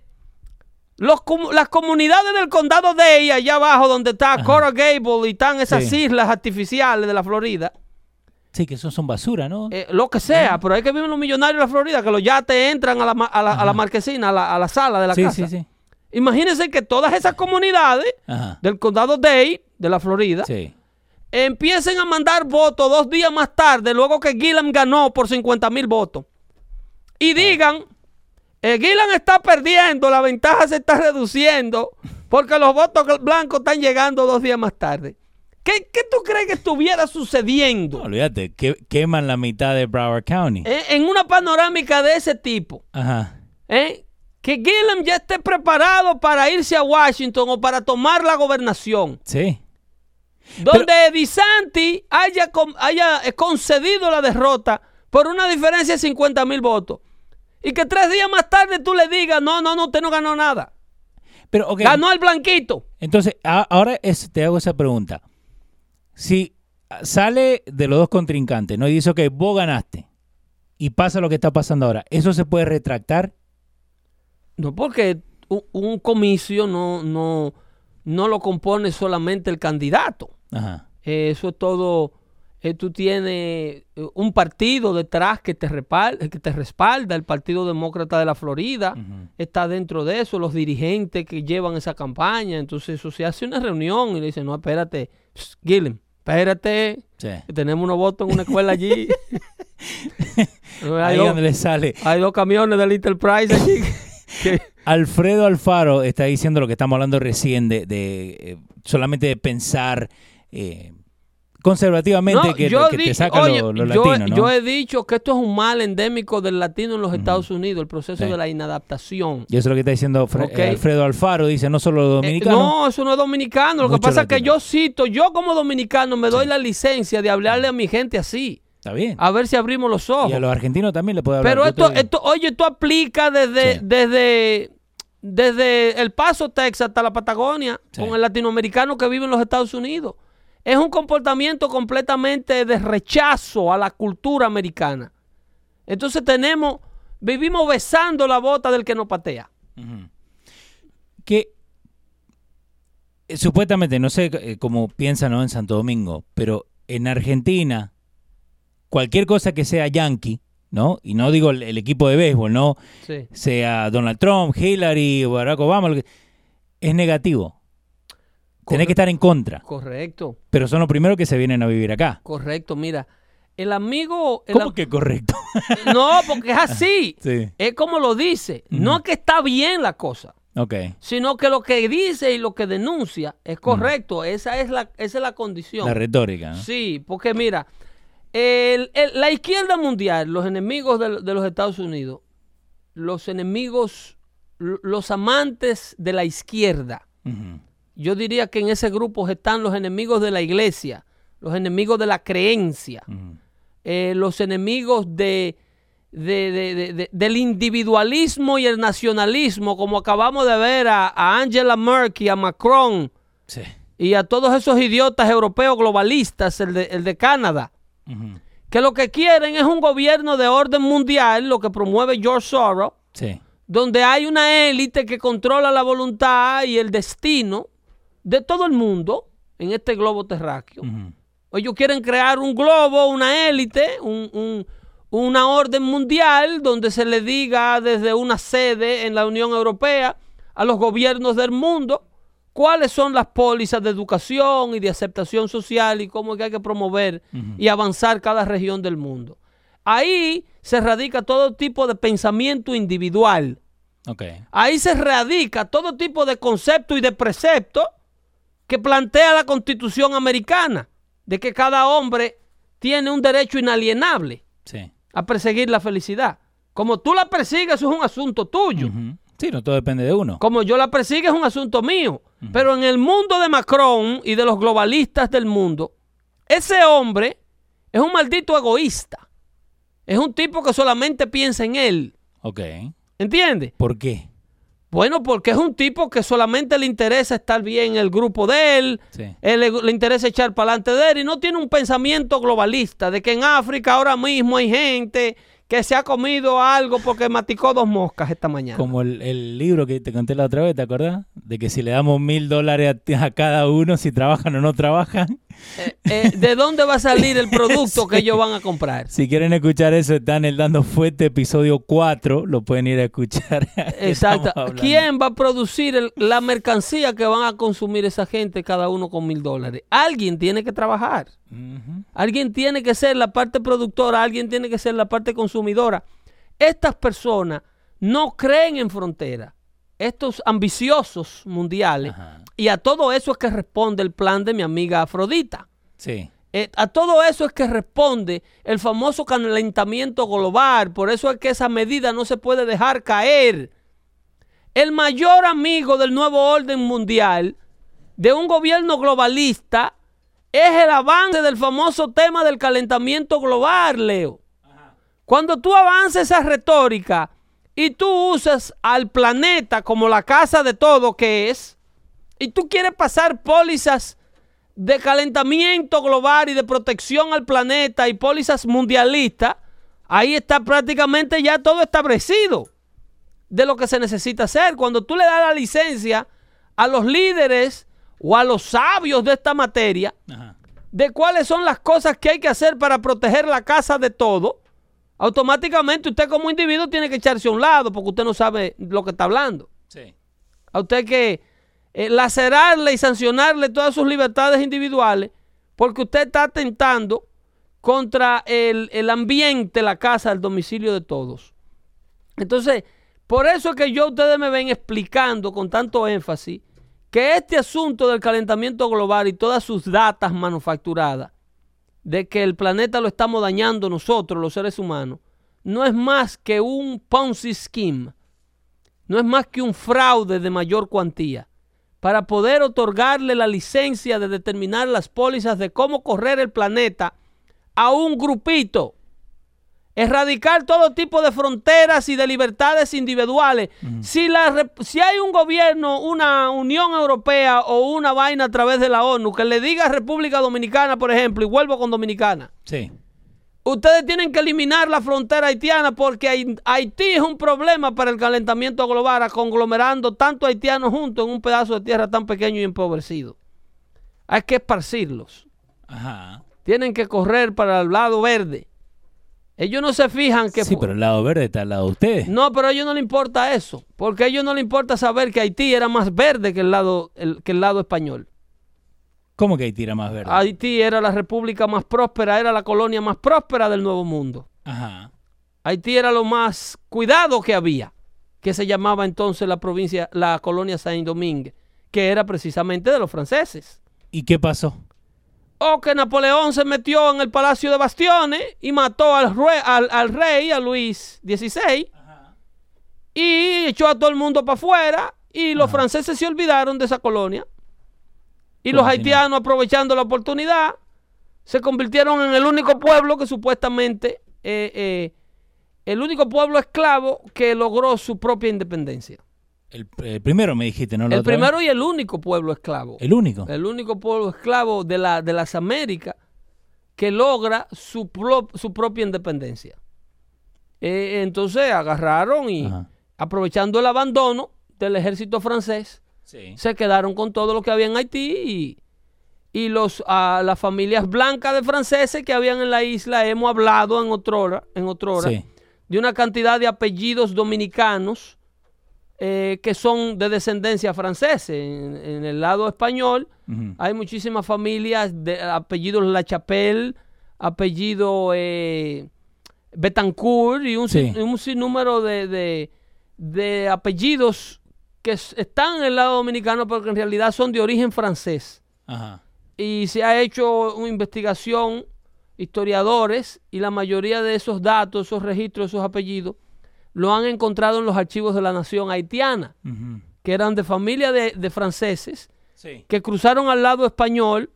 los las comunidades del condado de ella, allá abajo donde está Coral Gable y están esas Sí. islas artificiales de la Florida, Sí, que esos son basura, ¿no? eh, lo que sea, pero hay que vivir los millonarios de la Florida, que los yates entran a la, a la, a la marquesina, a la, a la sala de la sí, casa. sí, sí. Imagínense que todas esas comunidades Ajá. del condado Dade, de la Florida, Sí. empiecen a mandar votos dos días más tarde, luego que Gilliam ganó por 50 mil votos. Y digan, eh, Gilliam está perdiendo, la ventaja se está reduciendo, porque los votos blancos están llegando dos días más tarde. ¿Qué, qué tú crees que estuviera sucediendo No, olvídate, que, queman la mitad de Broward County. eh, en una panorámica de ese tipo? Ajá. ¿eh? Que Gilliam ya esté preparado para irse a Washington o para tomar la gobernación. Sí. donde DeSantis haya, haya concedido la derrota por una diferencia de 50 mil votos. Y que tres días más tarde tú le digas, no, no, no, usted no ganó nada. Pero. Ganó el blanquito. Entonces, a- ahora es- te hago esa pregunta. Si sale de los dos contrincantes, ¿no? Y dice, ok, vos ganaste. Y pasa lo que está pasando ahora. ¿Eso se puede retractar? No, porque un, un comicio no, no, no lo compone solamente el candidato. Ajá. Eh, Eso es todo eh, tú tienes eh, un partido detrás que te, respalda, que te respalda, el Partido Demócrata de la Florida está dentro de eso, los dirigentes que llevan esa campaña, entonces eso se hace una reunión y le dicen, no, espérate, Gillen, espérate, tenemos unos votos en una escuela allí. Ahí donde le sale. Hay dos camiones de Little Price allí. Alfredo Alfaro está diciendo lo que estamos hablando recién de, eh, solamente de pensar eh, conservativamente que, te saca lo, latino, Yo he dicho que esto es un mal endémico del latino en los Estados Unidos, el proceso de la inadaptación. Y eso es lo que está diciendo Alfredo Alfaro, dice, no solo los dominicanos. no, eso no es dominicano. Lo que pasa es que yo cito, yo como dominicano me doy la licencia de hablarle a mi gente así. Está bien. A ver si abrimos los ojos. Y a los argentinos también le puede hablar. Pero esto, esto, oye, esto aplica desde, desde desde El Paso, Texas, hasta la Patagonia, con el latinoamericano que vive en los Estados Unidos. Es un comportamiento completamente de rechazo a la cultura americana. Entonces tenemos, vivimos besando la bota del que nos patea. Que eh, supuestamente, no sé eh, cómo piensan en Santo Domingo, pero en Argentina, cualquier cosa que sea yankee, ¿no? Y no digo el, equipo de béisbol, ¿no? Sea Donald Trump, Hillary, Barack Obama, es negativo. Tiene que estar en contra. Correcto. Pero son los primeros que se vienen a vivir acá. Correcto, mira. El amigo. ¿Cómo que correcto? no, porque es así. Es como lo dice. No es que está bien la cosa. Okay. Sino que lo que dice y lo que denuncia es correcto. Esa, es la, esa es la condición. La retórica. Sí, porque mira, la izquierda mundial, los enemigos de, los Estados Unidos, los enemigos, los amantes de la izquierda, yo diría que en ese grupo están los enemigos de la iglesia, los enemigos de la creencia, eh, los enemigos de, del individualismo y el nacionalismo, como acabamos de ver a, Angela Merkel, a Macron y a todos esos idiotas europeos globalistas, el de Canadá. Que lo que quieren es un gobierno de orden mundial, lo que promueve George Soros, donde hay una élite que controla la voluntad y el destino de todo el mundo en este globo terráqueo. Ellos quieren crear un globo, una élite, una orden mundial donde se le diga desde una sede en la Unión Europea a los gobiernos del mundo cuáles son las pólizas de educación y de aceptación social y cómo es que hay que promover y avanzar cada región del mundo. Ahí se radica todo tipo de pensamiento individual. Ahí se radica todo tipo de concepto y de precepto que plantea la constitución americana, de que cada hombre tiene un derecho inalienable a perseguir la felicidad. Como tú la persigues, eso es un asunto tuyo. Sí, no todo depende de uno. Como yo la persigue es un asunto mío. Pero en el mundo de Macron y de los globalistas del mundo, ese hombre es un maldito egoísta. Es un tipo que solamente piensa en él. Ok. ¿Entiendes? ¿Por qué? Bueno, porque es un tipo que solamente le interesa estar bien en el grupo de él, él le, le, interesa echar para adelante de él y no tiene un pensamiento globalista de que en África ahora mismo hay gente que se ha comido algo porque maticó dos moscas esta mañana. Como el, libro que te conté la otra vez, ¿te acordás? De que si le damos mil dólares a, cada uno, si trabajan o no trabajan. Eh, eh, ¿De dónde va a salir el producto que ellos van a comprar? Si quieren escuchar eso, están en el Dando Fuerte, episodio 4, lo pueden ir a escuchar. Exacto. ¿Quién va a producir la mercancía que van a consumir esa gente cada uno con mil dólares? Alguien tiene que trabajar. Alguien tiene que ser la parte productora, alguien tiene que ser la parte consumidora. Estas personas no creen en fronteras. Estos ambiciosos mundiales. Y a todo eso es que responde el plan de mi amiga Afrodita. Sí. Eh, a todo eso es que responde el famoso calentamiento global. Por eso es que esa medida no se puede dejar caer. El mayor amigo del nuevo orden mundial, de un gobierno globalista, es el avance del famoso tema del calentamiento global, Leo. Cuando tú avances esa retórica y tú usas al planeta como la casa de todo que es, y tú quieres pasar pólizas de calentamiento global y de protección al planeta y pólizas mundialistas, ahí está prácticamente ya todo establecido de lo que se necesita hacer. Cuando tú le das la licencia a los líderes o a los sabios de esta materia de cuáles son las cosas que hay que hacer para proteger la casa de todo, automáticamente usted como individuo tiene que echarse a un lado porque usted no sabe lo que está hablando. Sí. A usted que eh, lacerarle y sancionarle todas sus libertades individuales porque usted está atentando contra el, el ambiente, la casa, el domicilio de todos. Entonces, por eso es que yo ustedes me ven explicando con tanto énfasis que este asunto del calentamiento global y todas sus datas manufacturadas de que el planeta lo estamos dañando nosotros, los seres humanos, no es más que un Ponzi scheme, no es más que un fraude de mayor cuantía. Para poder otorgarle la licencia de determinar las pólizas de cómo correr el planeta a un grupito erradicar todo tipo de fronteras y de libertades individuales. si, la, si hay un gobierno, una Unión Europea o una vaina a través de la ONU que le diga a República Dominicana, por ejemplo, y vuelvo con Dominicana. Sí. Ustedes tienen que eliminar la frontera haitiana porque Haití es un problema para el calentamiento global, conglomerando tanto haitianos juntos en un pedazo de tierra tan pequeño y empobrecido. Hay que esparcirlos. Ajá. Tienen que correr para el lado verde. Ellos no se fijan que... Sí, pero el lado verde está al lado de ustedes. No, pero a ellos no les importa eso. Porque a ellos no les importa saber que Haití era más verde que el lado, que el lado español. ¿Cómo que Haití era más verde? Haití era la república más próspera, era la colonia más próspera del Nuevo Mundo. Ajá. Haití era lo más cuidado que había, que se llamaba entonces la provincia, la colonia Saint-Domingue, que era precisamente de los franceses. ¿Y qué pasó? O que Napoleón se metió en el palacio de Bastiones y mató al, rey, a Luis XVI, y echó a todo el mundo para afuera, y los franceses se olvidaron de esa colonia. Y los haitianos, aprovechando la oportunidad, se convirtieron en el único pueblo que supuestamente, eh, eh, el único pueblo esclavo que logró su propia independencia. El, primero me dijiste, ¿no? el primero y el único pueblo esclavo. El único. El único pueblo esclavo de, la, de las Américas que logra su, su propia independencia. Eh, entonces agarraron y aprovechando el abandono del ejército francés, se quedaron con todo lo que había en Haití y, los, a las familias blancas de franceses que habían en la isla, hemos hablado en otra hora, en otra hora de una cantidad de apellidos dominicanos eh, que son de descendencia francesa. En, el lado español hay muchísimas familias de apellidos La Chapelle, apellido eh, Betancourt y un, sinnúmero de, apellidos que están en el lado dominicano, pero que en realidad son de origen francés. Y se ha hecho una investigación, historiadores, y la mayoría de esos datos, esos registros, esos apellidos, lo han encontrado en los archivos de la nación haitiana, que eran de familia de, franceses, que cruzaron al lado español,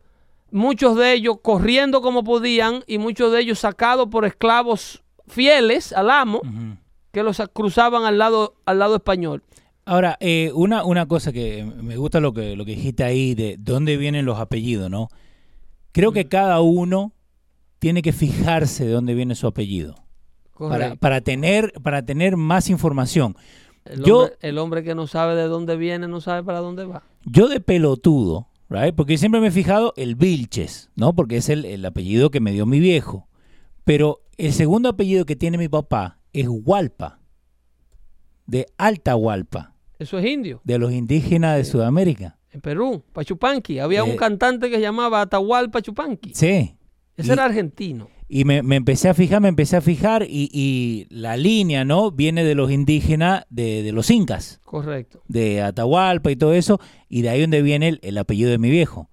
muchos de ellos corriendo como podían y muchos de ellos sacados por esclavos fieles al amo, que los cruzaban al lado, al lado español. Ahora, eh, una, una cosa que me gusta lo que, lo que dijiste ahí de dónde vienen los apellidos, ¿no? Creo que cada uno tiene que fijarse de dónde viene su apellido para, para, tener, para tener más información. El, yo, hombre, el hombre que no sabe de dónde viene no sabe para dónde va. Yo de pelotudo, right? porque siempre me he fijado el Vilches, ¿no? porque es el, el apellido que me dio mi viejo. Pero el segundo apellido que tiene mi papá es Hualpa, de Alta Hualpa. Eso es indio. De los indígenas de Sudamérica. En Perú, Pachupanqui. Había un eh, cantante que se llamaba Atahualpa Chupanqui. Sí. Ese era argentino. Y me, empecé a fijar, me empecé a fijar y, la línea, ¿no? Viene de los indígenas, de, los incas. Correcto. De Atahualpa y todo eso, y de ahí donde viene el, apellido de mi viejo.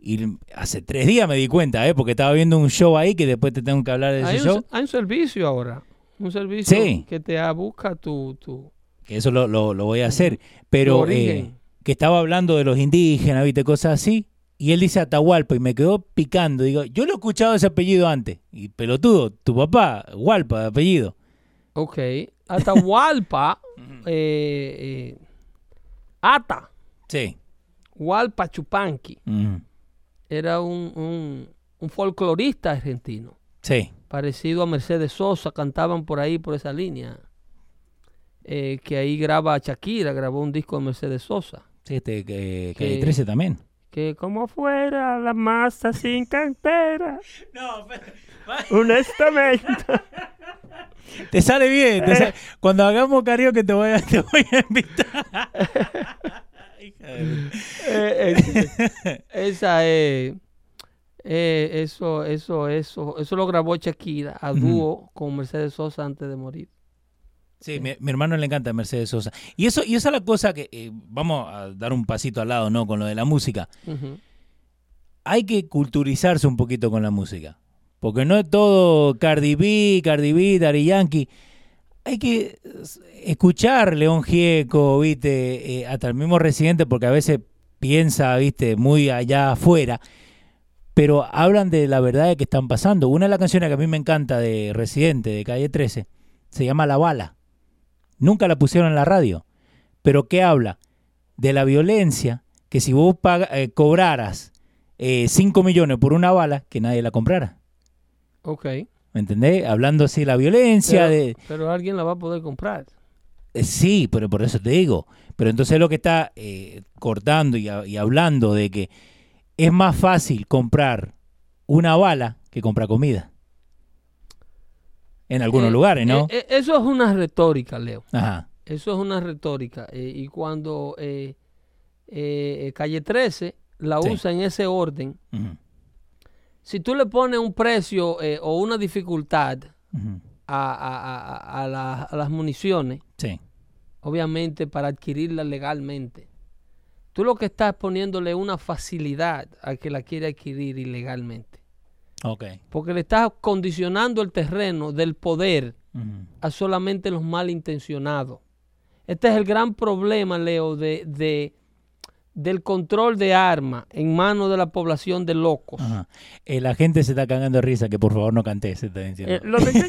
Y hace tres días me di cuenta, ¿eh? Porque estaba viendo un show ahí que después te tengo que hablar de ese show. Hay un servicio ahora, un servicio que te busca tu... tu eso lo, lo, voy a hacer, pero eh, que estaba hablando de los indígenas, ¿viste? Cosas así. Y él dice Atahualpa y me quedó picando. Digo, yo lo he escuchado ese apellido antes. Y pelotudo, tu papá, Hualpa de apellido. Ok. Atahualpa, eh, eh, Ata. Sí. Hualpa Chupanqui. Era un, un, folclorista argentino. Sí. Parecido a Mercedes Sosa, cantaban por ahí, por esa línea. Eh, que ahí graba Shakira, grabó un disco de Mercedes Sosa. Sí, este, que, que, 13 también Que como fuera la masa sin cantera, No, pero- honestamente. te sale bien. te sale- Cuando hagamos karaoke te voy a, te voy a invitar. Hija de- Eh, eh, esa es. eh, eso, eso, eso, eso lo grabó Shakira a dúo con Mercedes Sosa antes de morir. Sí, mi, mi hermano le encanta Mercedes Sosa. Y eso, y esa es la cosa que eh, vamos a dar un pasito al lado, ¿no? Con lo de la música. Hay que culturizarse un poquito con la música. Porque no es todo Cardi B, Cardi B, Daddy Yankee. Hay que eh, escuchar León Gieco, viste, Eh, hasta el mismo residente, porque a veces piensa, viste, muy allá afuera. Pero hablan de la verdad de que están pasando. Una de las canciones que a mí me encanta de Residente, de Calle 13, se llama La Bala. Nunca la pusieron en la radio. Pero ¿qué habla? De la violencia, que si vos paga- eh, cobraras 5 millones por una bala, que nadie la comprara. Ok. ¿Me entendés? Hablando así de la violencia, Pero, de... pero alguien la va a poder comprar. eh, sí, pero por eso te digo. Pero entonces lo que está eh, cortando y hablando de que es más fácil comprar una bala que comprar comida. En algunos Eh, lugares, ¿no? eh, eh, eso es una retórica, Leo. Ajá. Eso es una retórica. eh, y cuando eh, eh, Calle 13 la Sí. usa en ese orden, si tú le pones un precio o una dificultad a, a- a- a la- a las municiones, Sí. obviamente para adquirirlas legalmente, tú lo que estás poniéndole una facilidad al que la quiere adquirir ilegalmente. Ok. Porque le estás condicionando el terreno del poder a solamente los malintencionados. Este es el gran problema, Leo, de, de- del control de armas en manos de la población de locos. Ajá. Eh, la gente se está cagando de risa, que por favor no cantes. Eh, lo que yo-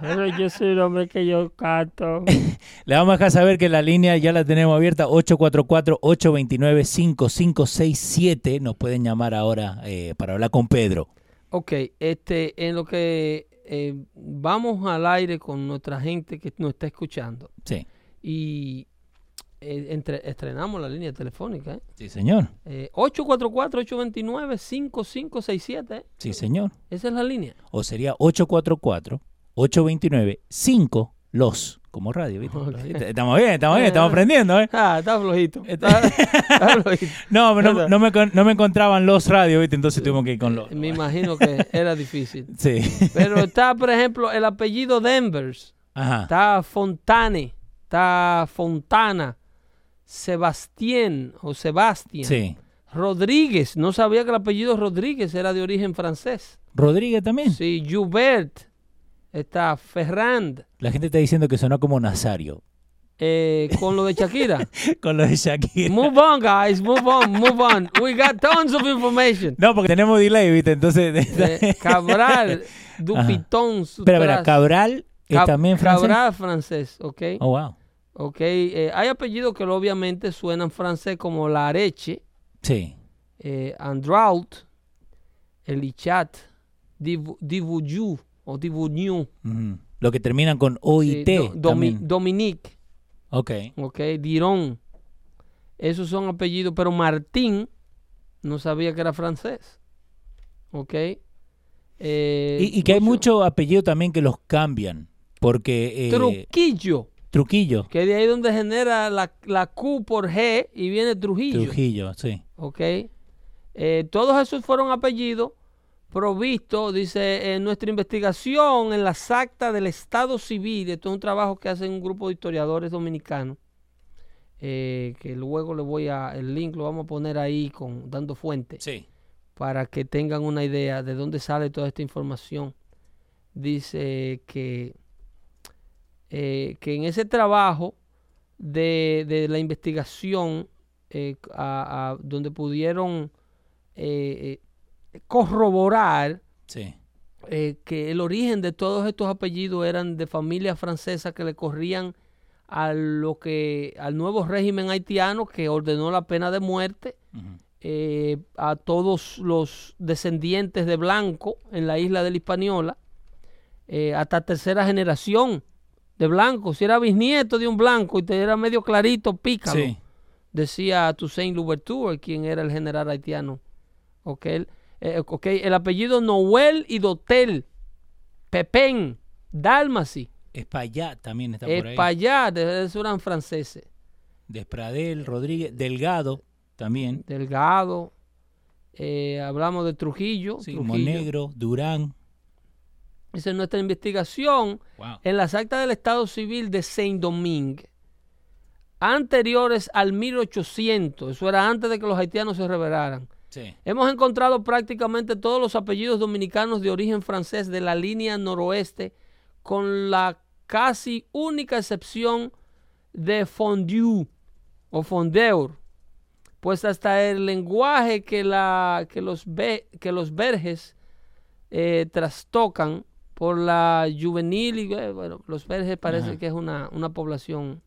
Pero yo soy el hombre que yo canto. Le vamos a dejar saber que la línea ya la tenemos abierta, 844-829-5567. Nos pueden llamar ahora eh, para hablar con Pedro. Ok, este, en lo que eh, vamos al aire con nuestra gente que nos está escuchando Sí, y eh, entre- estrenamos la línea telefónica. ¿eh? sí señor. Eh, 844-829-5567. ¿eh? Sí señor. Esa es la línea. O sería 844-829-5 los, como radio, ¿viste? Estamos bien, estamos bien, estamos aprendiendo, ¿eh? Ah, está flojito. Está, está flojito. No, pero no, no me, no me encontraban los radio, ¿viste? Entonces tuvimos que ir con los. Me imagino que era difícil. Sí. Pero está, por ejemplo, el apellido Denvers. Ajá. Está Fontane. Está Fontana. Sebastián o Sebastián. Sí. Rodríguez. No sabía que el apellido Rodríguez era de origen francés. Rodríguez también. Sí, Joubert. Está Ferrand. La gente está diciendo que sonó como Nazario. eh, con lo de Shakira. Con lo de Shakira. move on, guys. Move on. Move on. We got tons of information. No, porque tenemos delay, ¿viste? Entonces. Eh, Cabral. Dupitón. Espera, espera. Cabral es Cab- también francés. Cabral francés, ok. Oh, wow. Ok, eh, hay apellidos que obviamente suenan francés como Lareche, Sí. eh, Andrault, Elichat, Divouju o Ujú. Lo que terminan con sí, OIT. Do- Domi-. Dominique, Ok. ok, Diron. Esos son apellidos, pero Martín no sabía que era francés. Ok. Eh, Y, y que hay mucho- muchos apellidos también que los cambian. Porque. eh, Truquillo, Truquillo. que de ahí donde genera la, la Q por G y viene Trujillo. Trujillo, sí. ¿ok? Eh, todos esos fueron apellidos provistos, dice, en nuestra investigación en las actas del Estado Civil, esto es un trabajo que hacen un grupo de historiadores dominicanos, eh, que luego le voy a, el link lo vamos a poner ahí con dando fuente, Sí. para que tengan una idea de dónde sale toda esta información. Dice que, eh, que en ese trabajo de, de la investigación, eh, a- a donde pudieron corroborar Sí. eh, que el origen de todos estos apellidos eran de familias francesas que le corrían a lo que al nuevo régimen haitiano que ordenó la pena de muerte eh, a todos los descendientes de blanco en la isla de la Hispaniola, eh, hasta tercera generación de blanco. Si era bisnieto de un blanco y te era medio clarito, pícalo. Sí. decía Toussaint Louverture, quien era el general haitiano. Eh, ok, el apellido Noel y Dotel, Pepén, Dalmasi, Espaillat también está por ahí. Espaillat, esos eran franceses. Despradel, Rodríguez, Delgado también. Delgado, eh, hablamos de Trujillo. Sí, Trujillo. Monegro, Durán. Es nuestra investigación Wow. en las actas del Estado Civil de Saint-Domingue, anteriores al 1800, eso era antes de que los haitianos se rebelaran. Sí. Hemos encontrado prácticamente todos los apellidos dominicanos de origen francés de la línea noroeste, con la casi única excepción de Fondue o Fondeur, pues hasta el lenguaje que, la, que, los, ve- que los verges eh, trastocan por la juvenil, y, eh, bueno, los verges parece Ajá. que es una, una población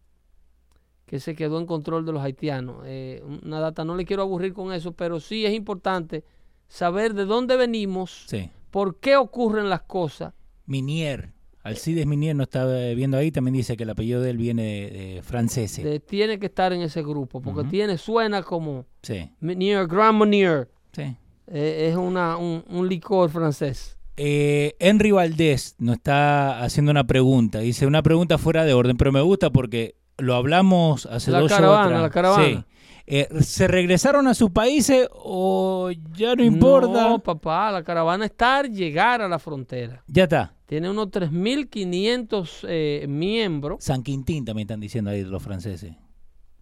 que se quedó en control de los haitianos. Eh, una data, no le quiero aburrir con eso, pero sí es importante saber de dónde venimos, Sí. por qué ocurren las cosas. Minier. Alcides Minier no está viendo ahí, también dice que el apellido de él viene de, de francés. De- tiene que estar en ese grupo, porque tiene, suena como Sí, Meunier, Grand Meunier. sí. Eh, es una, un, un licor francés. Eh, Henry Valdés nos está haciendo una pregunta. Dice una pregunta fuera de orden, pero me gusta porque lo hablamos hace La dos caravana, la caravana. Sí. Eh, ¿Se regresaron a sus países o ya no importa? No, papá, la caravana está al llegar a la frontera. Ya está. Tiene unos 3.500 eh, miembros. San Quintín también están diciendo ahí los franceses.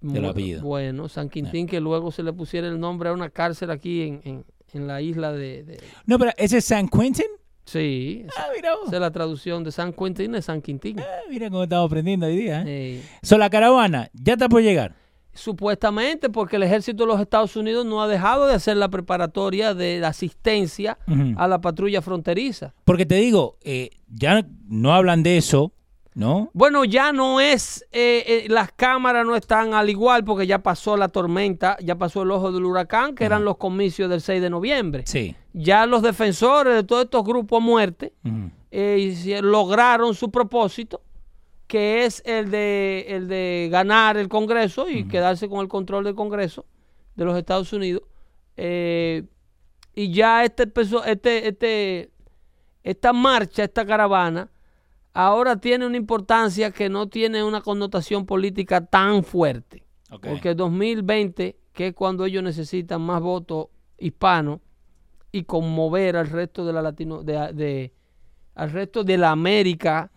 Del Mu- apellido. Bueno, San Quintín, que luego se le pusiera el nombre a una cárcel aquí en, en- en la isla de... de- No, pero ese es San Quentin. Sí, Ah, mira vos. esa es la traducción de San Quintín de San Quintín. Ah, mira cómo estamos aprendiendo hoy día. ¿eh? So, la caravana ya está por llegar. supuestamente porque el ejército de los Estados Unidos no ha dejado de hacer la preparatoria de la asistencia a la patrulla fronteriza. Porque te digo, eh, ya no hablan de eso, ¿no? Bueno, ya no es, eh, eh, las cámaras no están al igual porque ya pasó la tormenta, ya pasó el ojo del huracán, que eran los comicios del 6 de noviembre. Sí. Ya los defensores de todos estos grupos a muerte eh, lograron su propósito, que es el de, el de ganar el Congreso y quedarse con el control del Congreso de los Estados Unidos. Eh, y ya este, este, este, esta marcha, esta caravana, ahora tiene una importancia que no tiene una connotación política tan fuerte. Ok. Porque 2020, que es cuando ellos necesitan más votos hispanos y conmover al resto de la latino, de, de- al resto de la América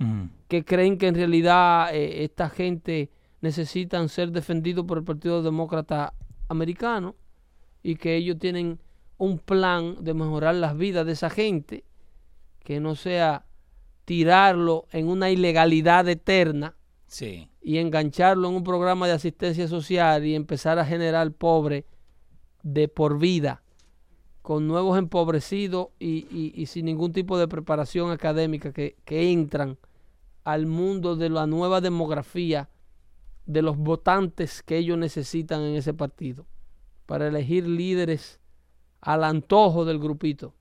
que creen que en realidad eh, esta gente necesitan ser defendidos por el Partido Demócrata Americano y que ellos tienen un plan de mejorar las vidas de esa gente, que no sea tirarlo en una ilegalidad eterna Sí. y engancharlo en un programa de asistencia social y empezar a generar pobre de por vida, con nuevos empobrecidos y, y- y sin ningún tipo de preparación académica que, que entran al mundo de la nueva demografía de los votantes que ellos necesitan en ese partido para elegir líderes al antojo del grupito.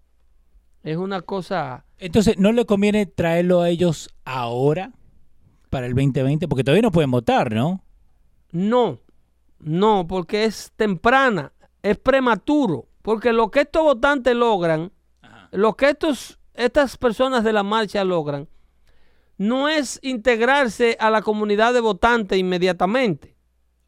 Es una cosa... Entonces, ¿no le conviene traerlo a ellos ahora, para el 2020? Porque todavía no pueden votar, ¿no? No, no, porque es temprana, es prematuro, porque lo que estos votantes logran, lo que estos, estas personas de la marcha logran, no es integrarse a la comunidad de votantes inmediatamente.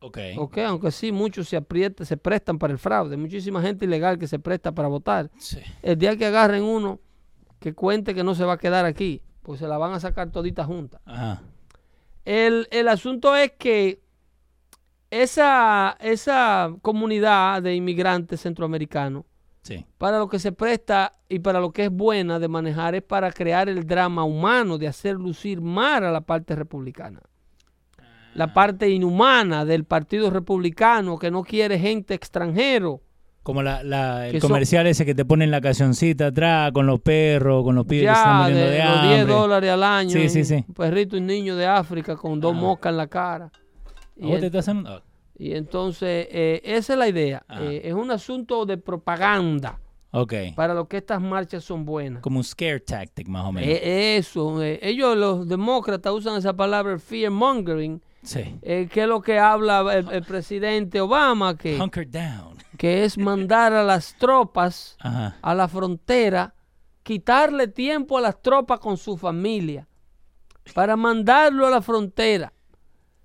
Ok. Ok, aunque sí, muchos se, aprieta, se prestan para el fraude, muchísima gente ilegal que se presta para votar. Sí. El día que agarren uno que cuente que no se va a quedar aquí, pues se la van a sacar todita junta. Ajá. El, el asunto es que esa, esa comunidad de inmigrantes centroamericanos, Sí. para lo que se presta y para lo que es buena de manejar es para crear el drama humano, de hacer lucir mal a la parte republicana. La parte inhumana del Partido Republicano que no quiere gente extranjero. Como la, la- el Que son- comercial ese que te ponen la cancioncita atrás con los perros, con los pibes que se están Ya muriendo de, de, los 10 hambre. dólares al año. Sí, sí, sí. Un perrito y un niño de África con dos Ah. moscas en la cara. ¿A Y vos te estás haciendo? Ah, Y entonces, eh, esa es la idea. Ajá. Eh, es un asunto de propaganda Ok. para lo que estas marchas son buenas. Como un scare tactic, más o menos. Eh, eso, ellos los demócratas usan esa palabra fear mongering Sí. ¿qué es lo que habla el, el presidente Obama? Que, Hunker down. Que es mandar a las tropas Ajá. a la frontera, quitarle tiempo a las tropas con su familia, para mandarlo a la frontera,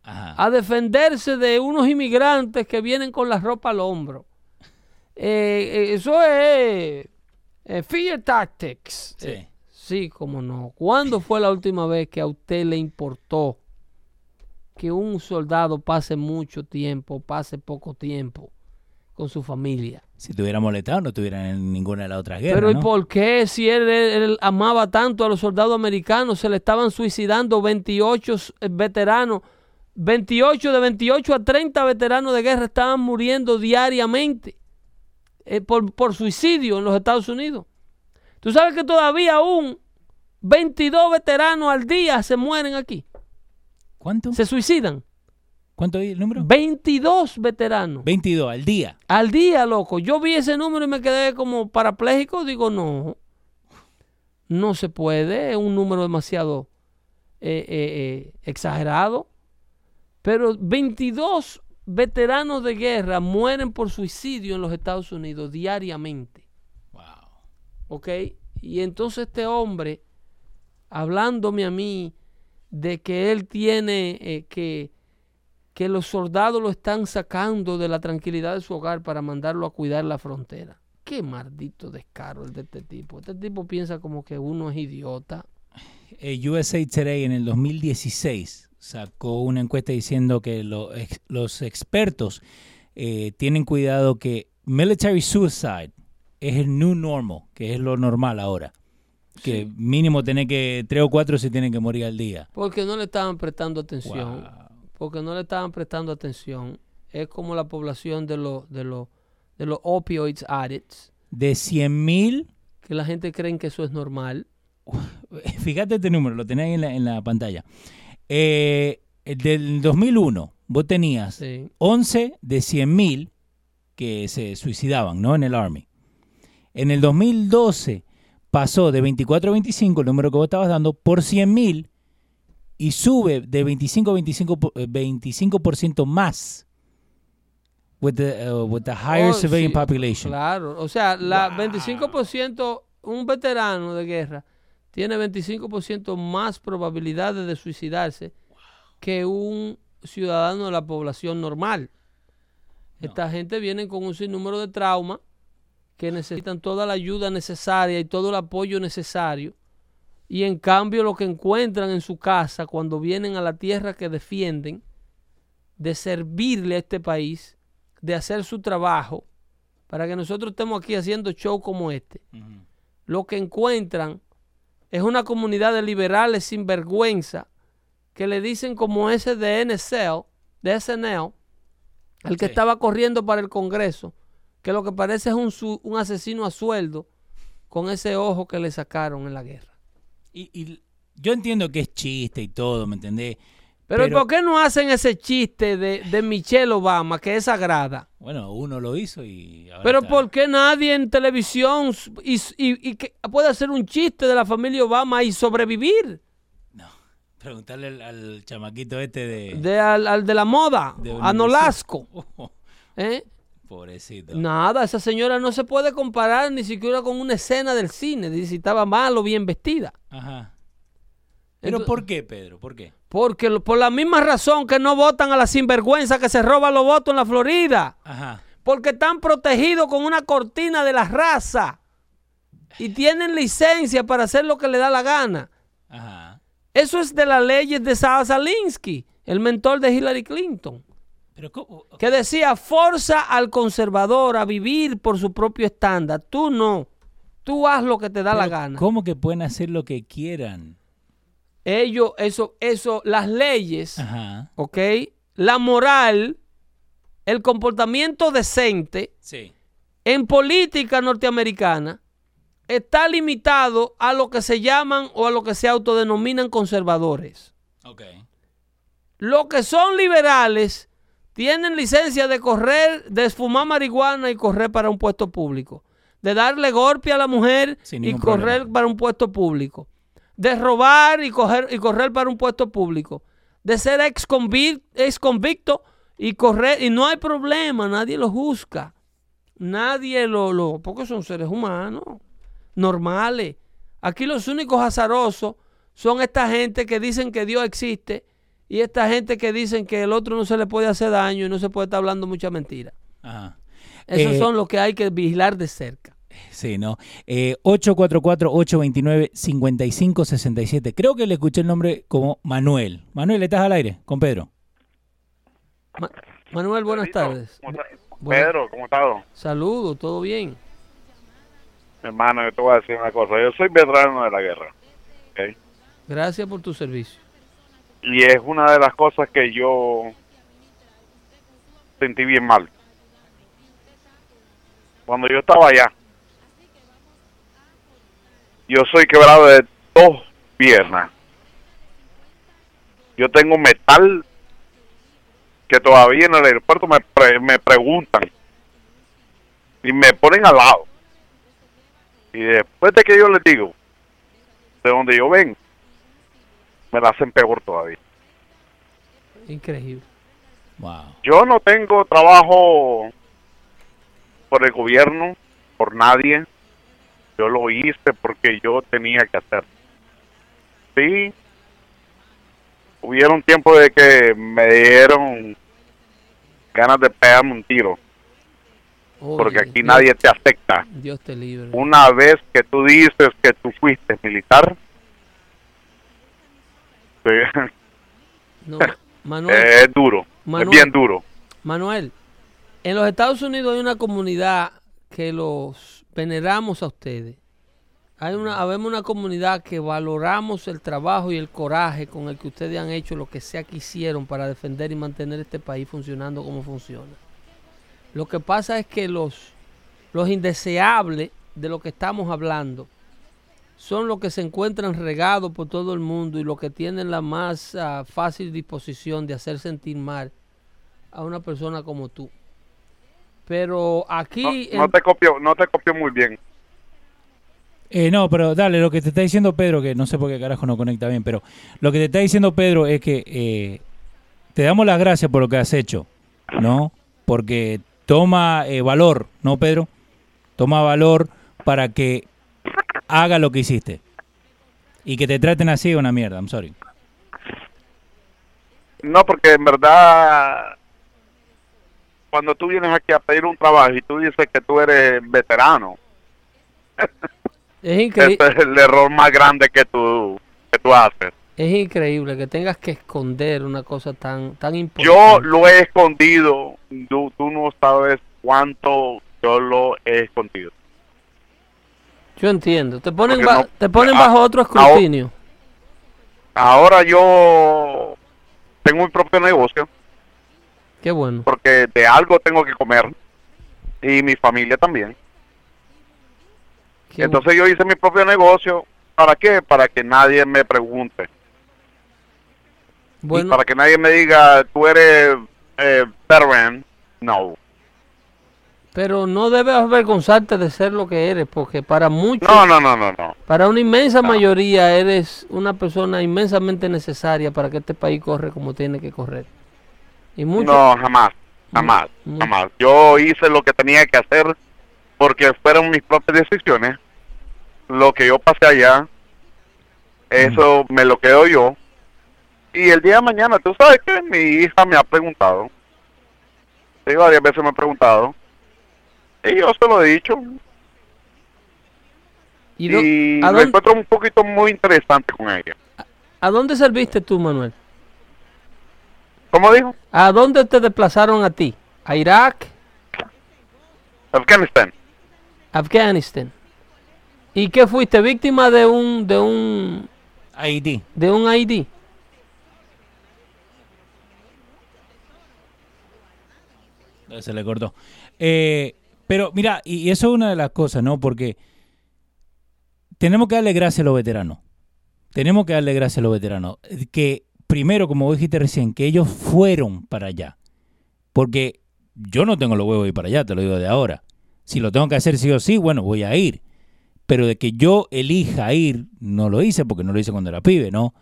Ajá. a defenderse de unos inmigrantes que vienen con la ropa al hombro. Eh, eh, eso es eh, fear tactics. Sí. Eh, sí, como no. ¿Cuándo fue la última vez que a usted le importó que un soldado pase mucho tiempo, pase poco tiempo con su familia? Si te hubiera molestado, no estuvieran en ninguna de las otras guerras. Pero ¿y ¿no? por qué si él, él- él amaba tanto a los soldados americanos, se le estaban suicidando 28 s- eh, veteranos? 28, de 28 a 30 veteranos de guerra estaban muriendo diariamente eh, por, por suicidio en los Estados Unidos. Tú sabes que todavía aún 22 veteranos al día se mueren aquí, ¿Cuánto? se suicidan. ¿Cuánto es el número? 22 veteranos. 22 al día. Al día, loco. Yo vi ese número y me quedé como parapléjico. Digo, no. No se puede. Es un número demasiado eh, eh, eh, exagerado. Pero 22 veteranos de guerra mueren por suicidio en los Estados Unidos diariamente. Wow. ¿Ok? Y entonces este hombre, hablándome a mí de que él tiene que, que los soldados lo están sacando de la tranquilidad de su hogar para mandarlo a cuidar la frontera. Qué maldito descaro el de este tipo. Este tipo piensa como que uno es idiota. Eh, USA Today en el 2016 sacó una encuesta diciendo que lo- ex- los expertos eh, tienen cuidado que military suicide es el new normal, que es lo normal ahora. Que mínimo tener que, tres o cuatro se tienen que morir al día. Porque no le estaban prestando atención. Wow. Porque no le estaban prestando atención. Es como la población de los de los de los opioids addicts. De 100 mil, Que la gente cree que eso es normal. fíjate este número, lo tenés ahí en la, en la pantalla. Eh, el del 2001, vos tenías Sí. 11 de 100 mil que se suicidaban, ¿no? En el Army. En el 2012 pasó de 24 a 25, el número que vos estabas dando, por 100 mil y sube de 25 a 25, po- eh, 25% más with the, uh, with the higher Oh, civilian sí, population. Claro, o sea, la Wow. 25%, un veterano de guerra tiene 25% más probabilidades de suicidarse que un ciudadano de la población normal. Esta gente viene con un sinnúmero de trauma que necesitan toda la ayuda necesaria y todo el apoyo necesario. Y en cambio lo que encuentran en su casa cuando vienen a la tierra que defienden, de servirle a este país, de hacer su trabajo, para que nosotros estemos aquí haciendo show como este, lo que encuentran es una comunidad de liberales sin vergüenza que le dicen como ese de NSL, de SNL, el que estaba corriendo para el Congreso, que lo que parece es un, su- un asesino a sueldo con ese ojo que le sacaron en la guerra. Y, y yo entiendo que es chiste y todo, ¿me entendés? Pero, Pero- ¿por qué no hacen ese chiste de, de Michelle Obama, que es sagrada? Bueno, uno lo hizo y ahora Pero está- ¿por qué nadie en televisión y, y- y que puede hacer un chiste de la familia Obama y sobrevivir? No, preguntarle al, al chamaquito este de... De al, al de la moda, a. Nolasco. Oh, ¿eh? Pobrecito. Nada, esa señora no se puede comparar ni siquiera con una escena del cine, de si estaba mal o bien vestida. Ajá. ¿Pero por qué, Pedro? ¿Por qué? Porque lo- por la misma razón que no votan a la sinvergüenza que se roba los votos en la Florida. Ajá. Porque están protegidos con una cortina de la raza. Y tienen licencia para hacer lo que le da la gana. Ajá. Eso es de las leyes de Sara Salinsky, el mentor de Hillary Clinton, Que decía, forza al conservador a vivir por su propio estándar. Tú no. Tú haz lo que te da la gana. ¿Cómo que pueden hacer lo que quieran? Ellos, eso, eso, las leyes, Ajá. ¿ok? La moral, el comportamiento decente Sí. en política norteamericana está limitado a lo que se llaman o a lo que se autodenominan conservadores. Ok. Los que son liberales tienen licencia de correr, de fumar marihuana y correr para un puesto público. De darle golpe a la mujer y correr problema. para un puesto público. De robar y, coger, y correr para un puesto público. de ser ex, ex convicto y correr, y no hay problema, nadie lo juzga. Nadie lo, lo, porque son seres humanos, normales. Aquí los únicos azarosos son esta gente que dicen que Dios existe y esta gente que dicen que el otro no se le puede hacer daño y no se puede estar hablando mucha mentira. Esos eh, son los que hay que vigilar de cerca. Sí, ¿no? Eh, 844-829-5567. Creo que le escuché el nombre como Manuel. Manuel, ¿estás al aire con Pedro? Manuel, buenas tardes. Pedro, ¿cómo estás? Saludos, ¿todo bien? Hermano, yo te voy a decir una cosa. Yo soy veterano de la guerra. Gracias por tu servicio. Y es una de las cosas que yo sentí bien mal. Cuando yo estaba allá, yo soy quebrado de dos piernas. Yo tengo metal que todavía en el aeropuerto me, preguntan y me ponen al lado. Y después de que yo les digo de donde yo vengo, me la hacen peor todavía. Increíble. Yo no tengo trabajo por el gobierno, por nadie. Yo lo hice porque yo tenía que hacer. Sí, hubieron tiempo de que me dieron ganas de pegarme un tiro. porque aquí nadie te acepta. Dios te libre. Una vez que tú dices que tú fuiste militar, es duro, es bien duro. Manuel, en los Estados Unidos hay una comunidad que los veneramos a ustedes. Hay una, habemos una comunidad que valoramos el trabajo y el coraje con el que ustedes han hecho lo que sea que hicieron para defender y mantener este país funcionando como funciona. Lo que pasa es que los, los indeseables de lo que estamos hablando son los que se encuentran regados por todo el mundo y los que tienen la más ah, fácil disposición de hacer sentir mal a una persona como tú. Pero aquí... No, te copio, no te copio muy bien. Eh, no, pero dale, lo que te está diciendo Pedro, que no sé por qué carajo no conecta bien, pero lo que te está diciendo Pedro es que eh, te damos las gracias por lo que has hecho, ¿no? Porque toma eh, valor, ¿no, Pedro? Toma valor para que haga lo que hiciste. Y que te traten así es una mierda, I'm sorry. No, porque en verdad, cuando tú vienes aquí a pedir un trabajo y tú dices que tú eres veterano, Es increíble. es el error más grande que tú, que tú haces. Es increíble que tengas que esconder una cosa tan, tan importante. Yo lo he escondido. Tú, tú no sabes cuánto yo lo he escondido. Yo entiendo. Te ponen, te ponen bajo otro escrutinio. Ahora, yo tengo mi propio negocio. Qué bueno. Porque de algo tengo que comer. Y mi familia también. Entonces yo hice mi propio negocio. ¿Para qué? Para que nadie me pregunte. Bueno. para que nadie me diga, tú eres eh, No. Pero no debes avergonzarte de ser lo que eres, porque para muchos... No, no, no, no, no. Para una inmensa mayoría eres una persona inmensamente necesaria para que este país corre como tiene que correr. Y mucho, no, jamás, jamás, jamás. Yo hice lo que tenía que hacer porque fueron mis propias decisiones lo que yo pasé allá, eso me lo quedo yo. Y el día de mañana, tú sabes que mi hija me ha preguntado, sí, varias veces me ha preguntado, y yo se lo he dicho. Y, me encuentro un poquito muy interesante con ella. ¿A dónde serviste tú, Manuel? ¿Cómo dijo? ¿A dónde te desplazaron a ti? ¿A Irak? Afganistán. Afganistán. ¿Y qué fuiste? ¿Víctima de un de un ID? De un ID. Se le cortó. Eh, pero mira, y eso es una de las cosas, ¿no? Porque tenemos que darle gracias a los veteranos. Tenemos que darle gracias a los veteranos. Que primero, como dijiste recién, que ellos fueron para allá. Porque yo no tengo los huevos de ir para allá, te lo digo de ahora. Si lo tengo que hacer sí o sí, bueno, voy a ir pero de que yo elija ir, no lo hice porque no lo hice cuando era pibe, ¿no?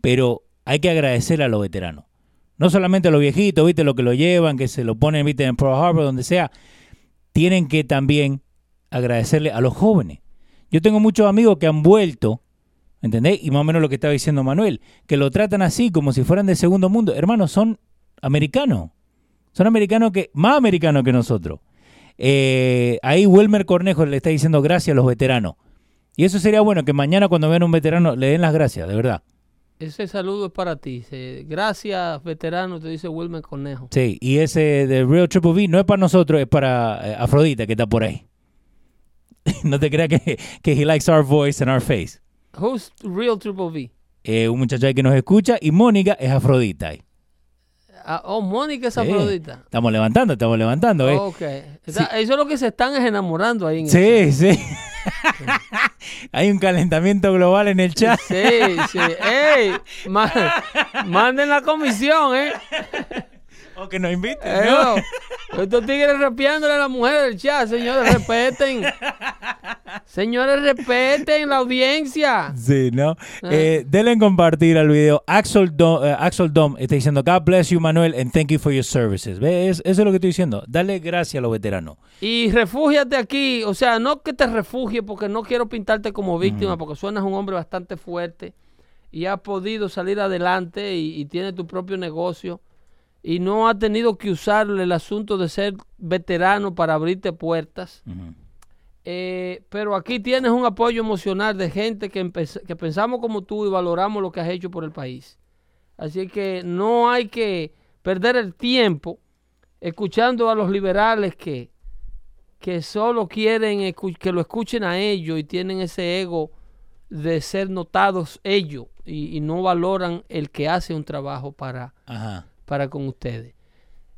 Pero hay que agradecerle a los veteranos. No solamente a los viejitos, viste, lo que lo llevan, que se lo ponen, viste, en Pearl Harbor, donde sea. Tienen que también agradecerle a los jóvenes. Yo tengo muchos amigos que han vuelto, ¿entendés? Y más o menos lo que estaba diciendo Manuel, que lo tratan así, como si fueran de segundo mundo. Hermanos, son americanos. Son americanos que, más americanos que nosotros. Eh, ahí Wilmer Cornejo le está diciendo gracias a los veteranos. Y eso sería bueno, que mañana cuando vean un veterano le den las gracias, de verdad. Ese saludo es para ti. Gracias, veterano, te dice Wilmer Cornejo. Sí, y ese de Real Triple V no es para nosotros, es para eh, Afrodita que está por ahí. no te creas que, que he likes our voice and our face. Who's Real Triple V? Eh, un muchacho ahí que nos escucha y Mónica es Afrodita ahí. Ah, oh, Mónica es Afrodita. Estamos levantando, estamos levantando. ¿eh? Ok. Eso es lo que se están enamorando ahí. En sí, sí. Hay un calentamiento global en el chat. Sí, sí. ¡Ey! manden la comisión, ¿eh? O que nos inviten. Eh, estos tigres rapeándole a la mujer del chat, señores, respeten. señores, respeten la audiencia. Sí, ¿no? Ah. Eh, denle compartir al video. Axel Dom, eh, Axel Dom está diciendo, God bless you, Manuel, and thank you for your services. ¿Ves? Eso es lo que estoy diciendo. Dale gracias a los veteranos. Y refúgiate aquí. O sea, no que te refugie porque no quiero pintarte como víctima, porque suenas un hombre bastante fuerte y has podido salir adelante y, y tienes tu propio negocio y no ha tenido que usar el asunto de ser veterano para abrirte puertas. Eh, pero aquí tienes un apoyo emocional de gente que, que pensamos como tú y valoramos lo que has hecho por el país. Así que no hay que perder el tiempo escuchando a los liberales que, que solo quieren que lo escuchen a ellos y tienen ese ego de ser notados ellos y, no valoran el que hace un trabajo para, para con ustedes.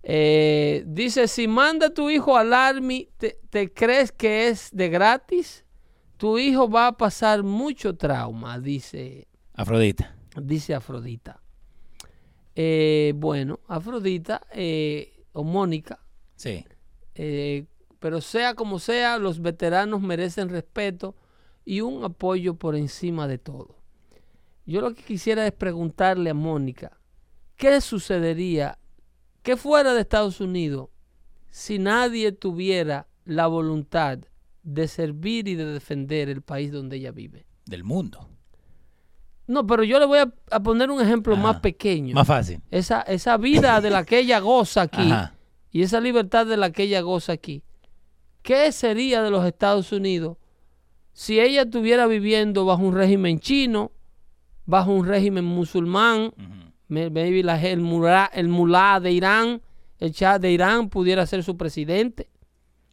Eh, dice, si manda tu hijo al Army, te, crees que es de gratis? Tu hijo va a pasar mucho trauma, dice Afrodita. Dice Afrodita. Eh, bueno, Afrodita eh, o Mónica. Sí. pero sea como sea, los veteranos merecen respeto y un apoyo por encima de todo. Yo lo que quisiera es preguntarle a Mónica, ¿Qué sucedería? ¿Qué fuera de Estados Unidos si nadie tuviera la voluntad de servir y de defender el país donde ella vive? Del mundo. No, pero yo le voy a, poner un ejemplo más pequeño. Más fácil. Esa, esa vida de la que ella goza aquí y esa libertad de la que ella goza aquí. ¿Qué sería de los Estados Unidos si ella estuviera viviendo bajo un régimen chino, bajo un régimen musulmán, maybe la, el, mulá, el mulá de Irán, el Shah de Irán pudiera ser su presidente.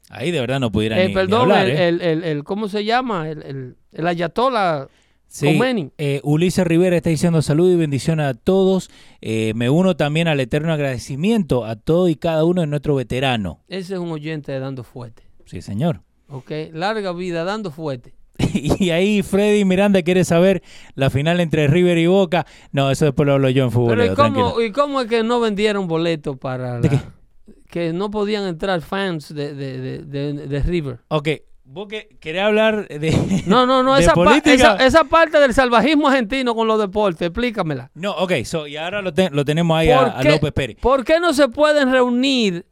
Ahí de verdad no pudiera eh, ni, perdón, ¿eh? el, el, el, ¿cómo se llama? El, el, ayatollah Sí, eh, Ulises Rivera está diciendo salud y bendición a todos. Eh, me uno también al eterno agradecimiento a todo y cada uno de nuestros veteranos. Ese es un oyente de Dando Fuerte. Sí, señor. Ok, larga vida, Dando Fuerte. y ahí Freddy Miranda quiere saber la final entre River y Boca. No, eso después lo hablo yo en fútbol. ¿y cómo, ¿y cómo es que no vendieron boletos para que no podían entrar fans de, de, de, River? Ok, ¿Vos querés hablar de No, no, no, esa, esa, parte del salvajismo argentino con los deportes, explícamela. No, ok, y ahora lo, lo tenemos ahí a, López Pérez. ¿Por qué no se pueden reunir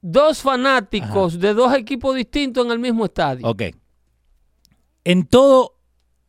dos fanáticos de dos equipos distintos en el mismo estadio? Ok. En todo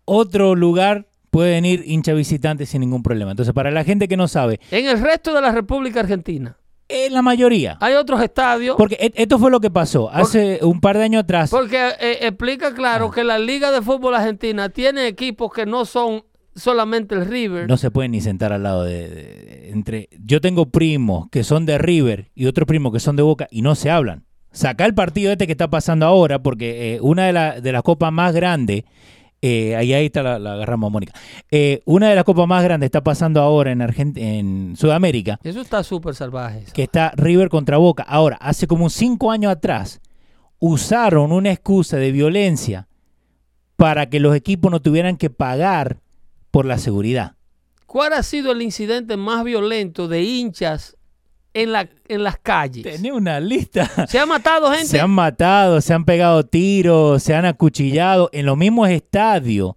otro lugar pueden ir hincha visitantes sin ningún problema. Entonces, para la gente que no sabe. En el resto de la República Argentina. En la mayoría. Hay otros estadios. Porque e, esto fue lo que pasó hace un par de años atrás. Porque eh, explica claro ah. que la Liga de Fútbol Argentina tiene equipos que no son solamente el River. No se pueden ni sentar al lado de, entre. Yo tengo primos que son de River y otros primos que son de Boca y no se hablan saca el partido este que está pasando ahora, porque eh, una de, de las copas más grandes, eh, ahí, ahí está la, la agarramos Mónica, eh, una de las copas más grandes está pasando ahora en, en Sudamérica. Eso está súper salvaje. Que está River contra Boca. Ahora, hace como cinco años atrás, usaron una excusa de violencia para que los equipos no tuvieran que pagar por la seguridad. ¿Cuál ha sido el incidente más violento de hinchas en, la, en las calles. Tenía una lista. Se ha matado gente. Se han matado, se han pegado tiros, se han acuchillado en los mismos estadios.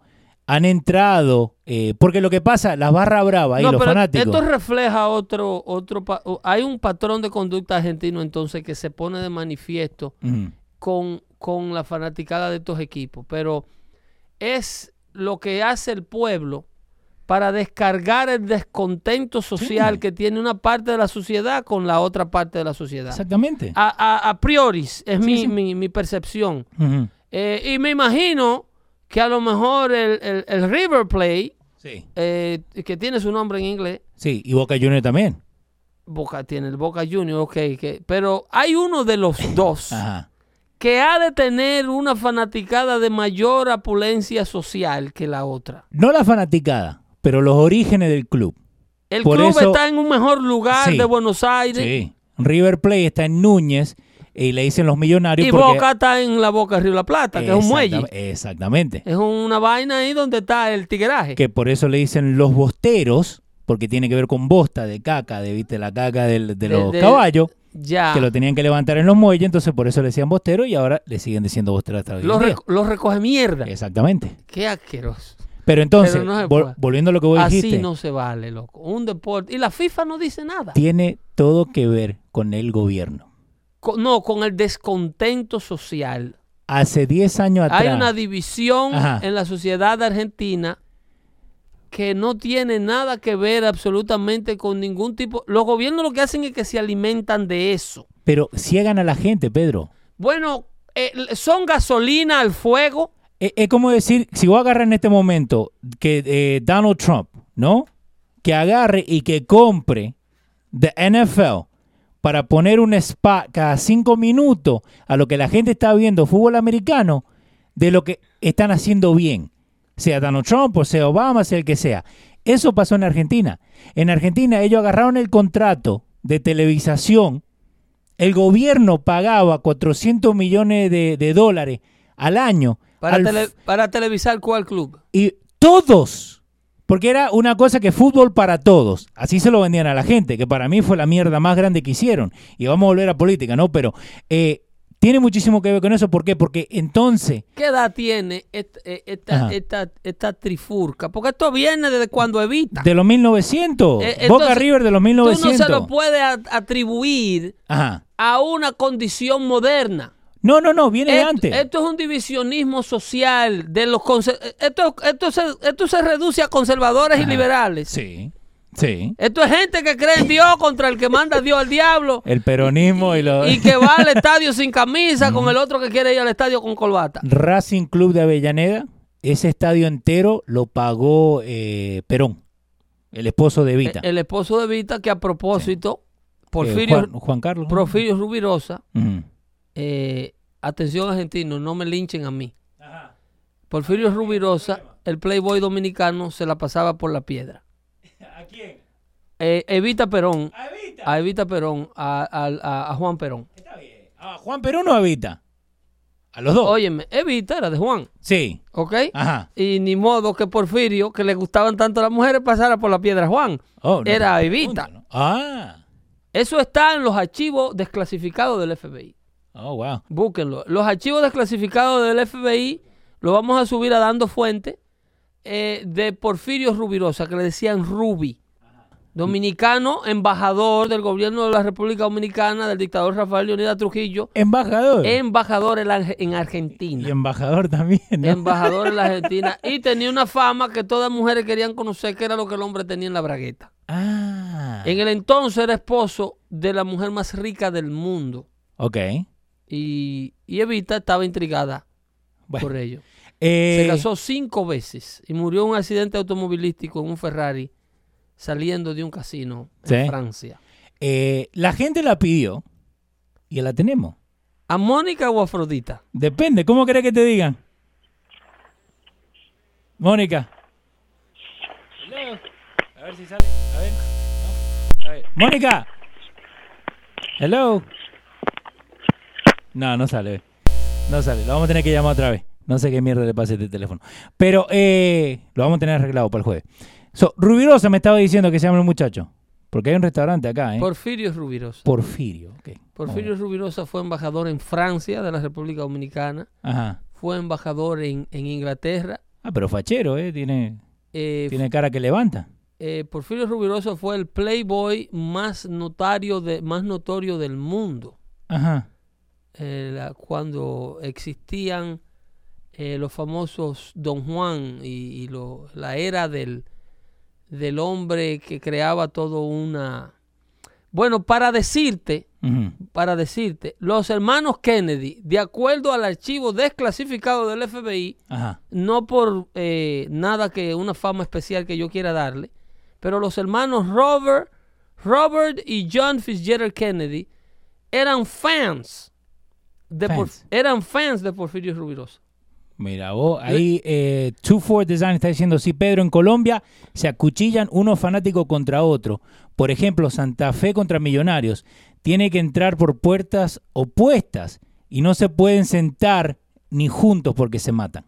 han entrado, eh, porque lo que pasa, las barras bravas y los fanáticos. Esto refleja otro, otro, hay un patrón de conducta argentino entonces que se pone de manifiesto con, con la fanaticada de estos equipos, pero es lo que hace el pueblo para descargar el descontento social que tiene una parte de la sociedad con la otra parte de la sociedad. Exactamente. A, priori, es mi, mi, percepción. Eh, y me imagino que a lo mejor el, River Play, eh, que tiene su nombre en inglés. Sí, y Boca Junior también. Boca tiene el Boca Junior, ok. Que, pero hay uno de los dos que ha de tener una fanaticada de mayor apulencia social que la otra. No la fanaticada, pero los orígenes del club. El club está en un mejor lugar de Buenos Aires. Sí. River Plate está en Núñez y le dicen los millonarios. Y Boca está en la Boca de Río La Plata, que es un muelle. Exactamente. Es una vaina ahí donde está el tigueraje. Que por eso le dicen los bosteros, porque tiene que ver con bosta de caca, de ¿viste? la caca de, los caballos. Ya. Que lo tenían que levantar en los muelles, entonces por eso le decían bostero y ahora le siguen diciendo bostero hasta hoy. Los, los recoge mierda. Exactamente. Qué asqueroso. Pero entonces, volviendo a lo que vos dijiste. Así no se vale, loco. Un deporte. Y la FIFA no dice nada. Tiene todo que ver con el gobierno no, con el descontento social. Hace 10 años atrás. Hay una división en la sociedad argentina que no tiene nada que ver absolutamente con ningún tipo. Los gobiernos lo que hacen es que se alimentan de eso. Pero ciegan a la gente, Pedro. Bueno, eh, son gasolina al fuego. Eh, es como decir, si voy a agarrar en este momento que eh, Donald Trump, ¿no? Que agarre y que compre de NFL para poner un spot cada cinco minutos a lo que la gente está viendo fútbol americano de lo que están haciendo bien, sea Donald Trump o sea Obama, sea el que sea. Eso pasó en Argentina. En Argentina ellos agarraron el contrato de televisación, el gobierno pagaba 400 millones de, dólares al año. Para, para televisar cuál club. Y todos porque era una cosa que fútbol para todos. Así se lo vendían a la gente, que para mí fue la mierda más grande que hicieron. Y vamos a volver a política, ¿no? Pero eh, tiene muchísimo que ver con eso. ¿Por qué? Porque entonces... ¿Qué edad tiene eh, esta, trifurca? Porque esto viene desde cuando Evita. De los 1900. Eh, Boca River de los 1900. Tú no se lo puedes atribuir a una condición moderna. No, no, no, viene antes. Esto es un divisionismo social de los esto, esto, se, esto se reduce a conservadores y liberales. Sí. Sí. Esto es gente que cree en Dios contra el que manda Dios al diablo. El peronismo y, lo... y que va al estadio sin camisa con el otro que quiere ir al estadio con corbata. Racing Club de Avellaneda, ese estadio entero lo pagó eh, Perón, el esposo de Vita. El, esposo de Vita que a propósito, Porfirio, eh, Juan, Carlos. Porfirio Rubirosa, eh, atención argentino, no me linchen a mí. Porfirio Rubirosa, el playboy dominicano, se la pasaba por la piedra. ¿A quién? Eh, Evita Perón. ¿A Evita? Perón, a, Juan Perón. Está bien. ¿A Juan Perón o a Evita? A los dos. Óyeme, Evita era de Juan. Sí. ¿Ok? Ajá. Y ni modo que Porfirio, que le gustaban tanto a las mujeres, pasara por la piedra Juan. Oh, era Evita. Ah. Eso está en los archivos desclasificados del FBI. Oh, wow. Búsquenlo. Los archivos desclasificados del FBI los vamos a subir a dando fuente eh, de Porfirio Rubirosa, que le decían Rubi. Dominicano, embajador del gobierno de la República Dominicana, del dictador Rafael Leonidas Trujillo. Embajador. Embajador en, Argentina. Y embajador también. Embajador en la Argentina. Y tenía una fama que todas mujeres querían conocer, que era lo que el hombre tenía en la bragueta. Ah. En el entonces era esposo de la mujer más rica del mundo. Ok. Y, Evita estaba intrigada por ello. Se eh, casó cinco veces y murió en un accidente automovilístico en un Ferrari saliendo de un casino en Francia. Eh, la gente la pidió y la tenemos. ¿A Mónica o a Afrodita? Depende, ¿cómo querés que te digan? Mónica. A ver si sale. A ver. A ver. Mónica. Hello. No, no sale. No sale. Lo vamos a tener que llamar otra vez. No sé qué mierda le pasa a este teléfono. Pero eh, lo vamos a tener arreglado para el jueves. So, Rubirosa me estaba diciendo que se llama el muchacho. Porque hay un restaurante acá, ¿eh? Porfirio Rubirosa. Porfirio, ok. Porfirio Rubirosa fue embajador en Francia de la República Dominicana. Ajá. Fue embajador en, Inglaterra Ah, pero fachero, ¿eh? Tiene, Eh, tiene cara que levanta. eh, Porfirio Rubiroso fue el playboy más notario de, más notorio del mundo. Ajá. Eh, la- cuando existían eh, los famosos Don Juan y, y lo- la era del, del hombre que creaba todo una... Bueno, para decirte, para decirte, los hermanos Kennedy, de acuerdo al archivo desclasificado del FBI, Ajá. no por eh, nada que una fama especial que yo quiera darle, pero los hermanos Robert, Robert y John Fitzgerald Kennedy eran fans de Por- Fans. eran fans de Porfirio Rubirosa. Mira, vos, ahí eh, Two Four Design está diciendo, sí, Pedro, en Colombia se acuchillan unos fanáticos contra otro. Por ejemplo, Santa Fe contra Millonarios. Tiene que entrar por puertas opuestas y no se pueden sentar ni juntos porque se matan.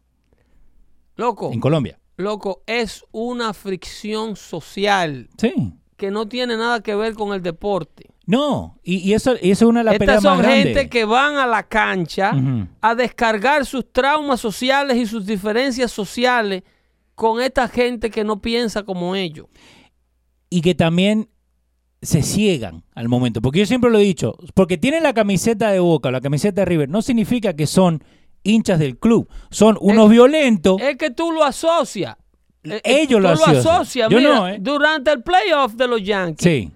Loco, En Colombia. loco, es una fricción social Sí. que no tiene nada que ver con el deporte. No, y, y eso, y eso es una de las Estas peleas son más grandes. gente que van a la cancha a descargar sus traumas sociales y sus diferencias sociales con esta gente que no piensa como ellos. y que también se ciegan al momento. Porque yo siempre lo he dicho, porque tienen la camiseta de Boca o la camiseta de River, no significa que son hinchas del club. Son unos Es- violentos. Es que tú lo asocias. Eh, eh, Ellos tú lo asocian. asocias. Yo Mira, no, ¿eh? Durante el playoff de los Yankees, Sí,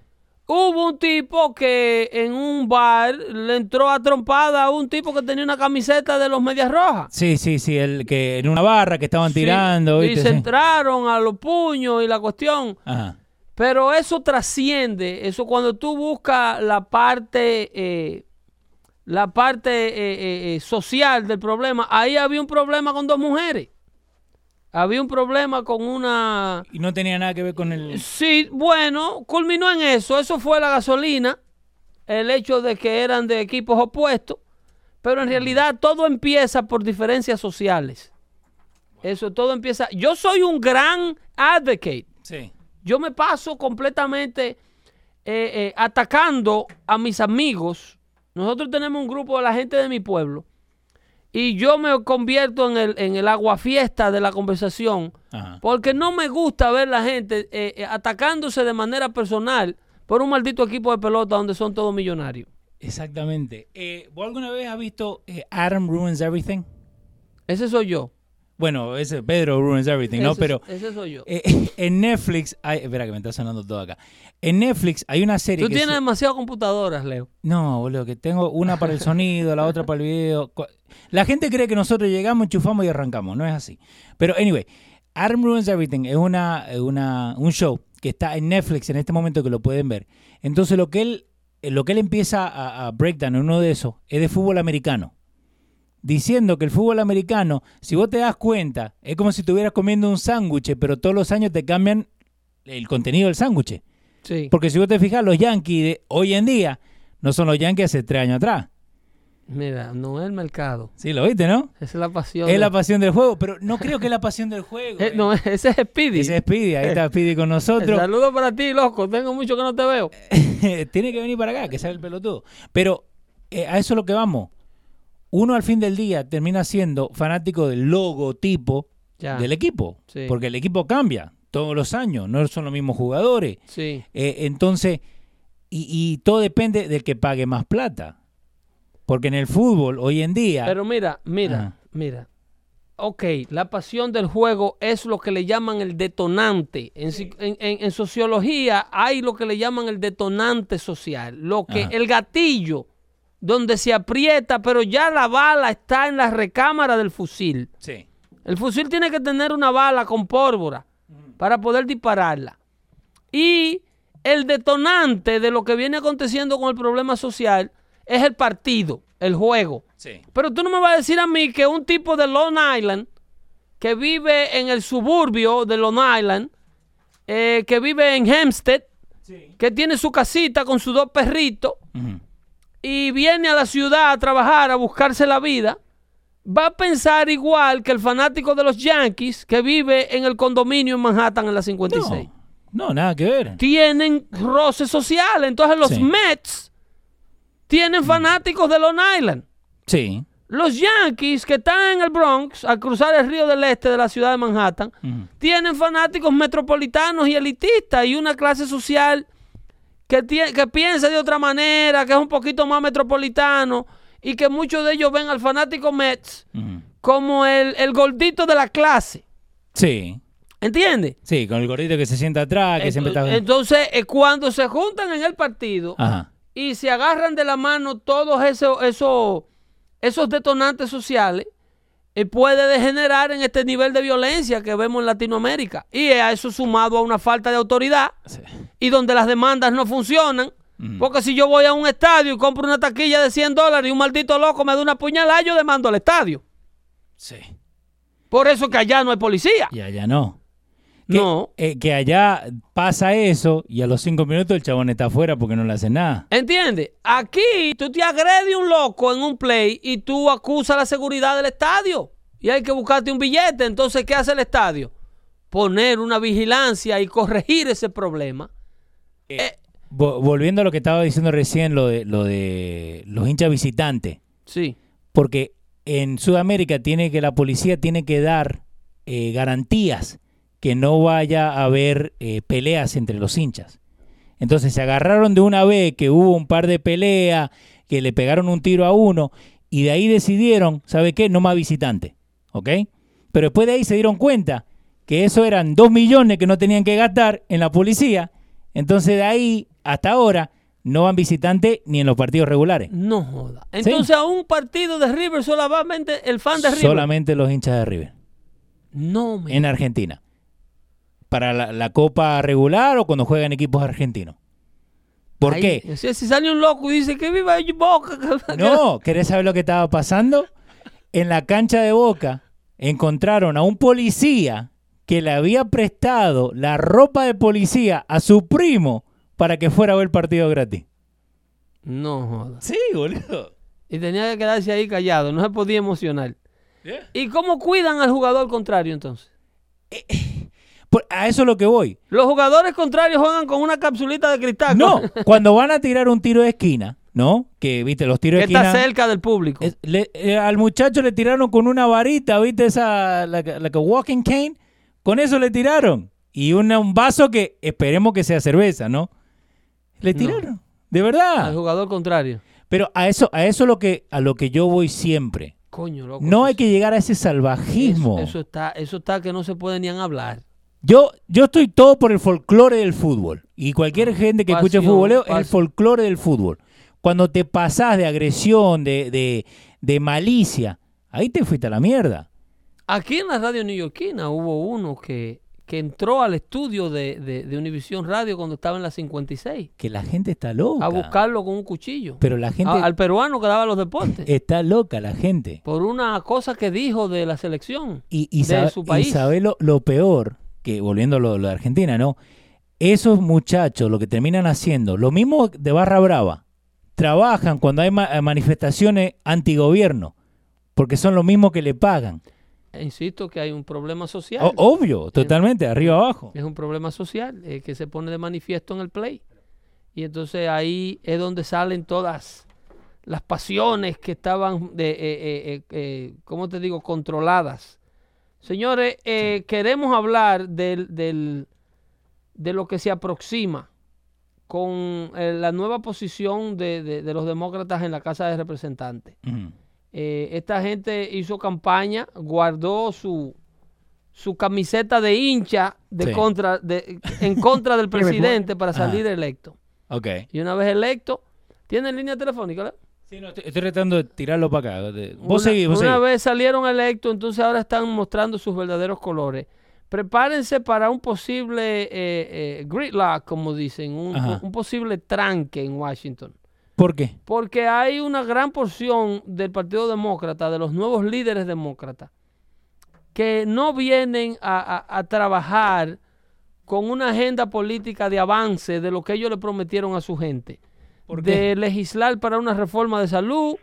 hubo un tipo que en un bar le entró a trompada a un tipo que tenía una camiseta de los Medias Rojas. sí, sí, sí, el que en una barra que estaban Sí, tirando. y se Sí. entraron a los puños y la cuestión. Ajá. Pero eso trasciende, eso cuando tú buscas la parte, eh, la parte eh, eh, eh, social del problema, ahí había un problema con dos mujeres. Había un problema con una... Y no tenía nada que ver con el... Sí, bueno, culminó en eso. Eso fue la gasolina, el hecho de que eran de equipos opuestos, pero en realidad todo empieza por diferencias sociales. Eso todo empieza... Yo soy un gran advocate Sí. yo me paso completamente eh, eh, atacando a mis amigos. Nosotros tenemos un grupo de la gente de mi pueblo y yo me convierto en el, en el aguafiesta de la conversación Ajá. porque no me gusta ver la gente eh, eh, atacándose de manera personal por un maldito equipo de pelota donde son todos millonarios. Exactamente. Eh, ¿Vos alguna vez has visto eh, Adam Ruins Everything? Ese soy yo. Bueno, ese Pedro Ruins Everything, ¿no? Ese- Pero ese soy yo. eh, en Netflix... Hay, espera que me está sonando todo acá. En Netflix hay una serie Tú que tienes se- demasiadas computadoras, Leo. No, boludo, que tengo una para el sonido, la otra para el video. La gente cree que nosotros llegamos, enchufamos y arrancamos. No es así. Pero, anyway, Adam Ruins Everything es una, una, un show que está en Netflix en este momento que lo pueden ver. Entonces, lo que él, eh, lo que él empieza a, a breakdown en uno de esos es de fútbol americano. Diciendo que el fútbol americano, si vos te das cuenta, es como si estuvieras comiendo un sándwich, pero todos los años te cambian el contenido del sándwich. Sí. Porque si vos te fijas, los Yankees de hoy en día no son los Yankees hace tres años atrás. Mira, no es el mercado. Sí, lo viste, ¿no? Esa es la pasión. Es de- la pasión del juego, pero no creo que es la pasión del juego. Eh, eh. no, ese es Speedy. Ese es Speedy, ahí está Speedy con nosotros. Saludos para ti, loco. Tengo mucho que no te veo. Tiene que venir para acá, que sabe el pelotudo. Pero eh, a eso es lo que vamos. Uno al fin del día termina siendo fanático del logotipo Ya. del equipo. Sí. Porque el equipo cambia todos los años, no son los mismos jugadores. Sí. Eh, entonces, y, y todo depende del que pague más plata. Porque en el fútbol, hoy en día. Pero mira, mira, Ajá. mira. Ok, la pasión del juego es lo que le llaman el detonante. En, psi- en- en- en sociología hay lo que le llaman el detonante social. Lo que Ajá. el gatillo donde se aprieta, pero ya la bala está en la recámara del fusil. sí. El fusil tiene que tener una bala con pólvora para poder dispararla. Y el detonante de lo que viene aconteciendo con el problema social es el partido, el juego. Sí. Pero tú no me vas a decir a mí que un tipo de Long Island, que vive en el suburbio de Long Island, eh, que vive en Hempstead, Sí. que tiene su casita con sus dos perritos. Y viene a la ciudad a trabajar, a buscarse la vida, va a pensar igual que el fanático de los Yankees que vive en el condominio en Manhattan en la 56. No, no, nada que ver. Tienen roces sociales. Entonces los Sí. Mets tienen fanáticos de Long Island. Sí. Los Yankees que están en el Bronx, al cruzar el río del este de la ciudad de Manhattan, tienen fanáticos metropolitanos y elitistas y una clase social que, que piensa de otra manera, que es un poquito más metropolitano y que muchos de ellos ven al fanático Mets como el, el, gordito de la clase. Sí. ¿Entiendes? Sí, con el gordito que se sienta atrás, que siempre está... Entonces, eh, cuando se juntan en el partido y se agarran de la mano todos esos, esos, esos detonantes sociales, eh, puede degenerar en este nivel de violencia que vemos en Latinoamérica. Y a eso sumado a una falta de autoridad y donde las demandas no funcionan. Porque si yo voy a un estadio y compro una taquilla de 100 dólares y un maldito loco me da una puñalada, yo demando al estadio. Sí. Por eso que allá no hay policía. Y allá no. No. Eh, que allá pasa eso y a los cinco minutos el chabón está afuera porque no le hace nada. ¿Entiendes? Aquí tú te agredes un loco en un play y tú acusas la seguridad del estadio. Y hay que buscarte un billete. Entonces, ¿qué hace el estadio? Poner una vigilancia y corregir ese problema. Eh, volviendo a lo que estaba diciendo recién, lo de, lo de los hinchas visitantes. Sí. Porque en Sudamérica tiene que la policía tiene que dar eh, garantías que no vaya a haber eh, peleas entre los hinchas. Entonces se agarraron de una vez que hubo un par de peleas, que le pegaron un tiro a uno, y de ahí decidieron, ¿sabe qué? No más visitantes, ¿ok? Pero después de ahí se dieron cuenta que eso eran dos millones que no tenían que gastar en la policía, entonces de ahí hasta ahora no van visitantes ni en los partidos regulares. No joda. Entonces a un partido de River solamente el fan de River. Solamente los hinchas de River. No, me... En Argentina. Para la, copa regular o cuando juegan equipos argentinos. ¿Por qué? Si, sale un loco y dice que viva Boca. No, ¿querés saber lo que estaba pasando? En la cancha de Boca encontraron a un policía que le había prestado la ropa de policía a su primo para que fuera a ver el partido gratis. No joda. Sí, boludo. Y tenía que quedarse ahí callado, no se podía emocionar. ¿Y cómo cuidan al jugador contrario entonces? Eh, a eso es lo que voy. Los jugadores contrarios juegan con una capsulita de cristal. No, cuando van a tirar un tiro de esquina, ¿no? Que, viste, los tiros de esquina... Está cerca del público. Eh, al muchacho le tiraron con una varita, viste, esa, la, que walking cane. Con eso le tiraron. Y un vaso que esperemos que sea cerveza, ¿no? Le tiraron. De verdad. Al jugador contrario. Pero a eso, a eso lo que, a lo que yo voy siempre. Coño, loco. No hay que llegar a ese salvajismo. Eso, está, eso está que no se puede ni hablar. Yo, yo estoy todo por el folclore del fútbol. Y cualquier gente que escuche fútbol es el folclore del fútbol. Cuando te pasás de agresión, de, de, de malicia, ahí te fuiste a la mierda. Aquí en la radio neoyorquina hubo uno que que entró al estudio de, de, Univisión Radio cuando estaba en la 56. Que la gente está loca. A buscarlo con un cuchillo. Pero la gente... al peruano que daba los deportes. Está loca la gente. Por una cosa que dijo de la selección y, y de su país. Y sabe lo, peor, que volviendo a lo, de Argentina, ¿no? Esos muchachos lo que terminan haciendo, lo mismo de Barra Brava, trabajan cuando hay manifestaciones antigobierno, porque son lo mismo que le pagan. Insisto que hay un problema social. obvio, totalmente, arriba abajo. Es un problema social eh, que se pone de manifiesto en el play. Y entonces ahí es donde salen todas las pasiones que estaban, de, eh, eh, ¿cómo te digo?, controladas. Señores, queremos hablar del, del, de lo que se aproxima con la nueva posición de, de, los demócratas en la Casa de Representantes. Eh, esta gente hizo campaña, guardó su, su camiseta de hincha de contra, de, en contra del presidente para salir electo. Okay. Y una vez electo, ¿tiene línea telefónica? Sí, no, estoy, tratando de tirarlo para acá. Vos una, una vez salieron electos, entonces ahora están mostrando sus verdaderos colores. Prepárense para un posible eh, eh, gridlock, como dicen, un posible tranque en Washington. ¿Por qué? Porque hay una gran porción del Partido Demócrata, de los nuevos líderes demócratas, que no vienen a, trabajar con una agenda política de avance de lo que ellos le prometieron a su gente. De legislar para una reforma de salud,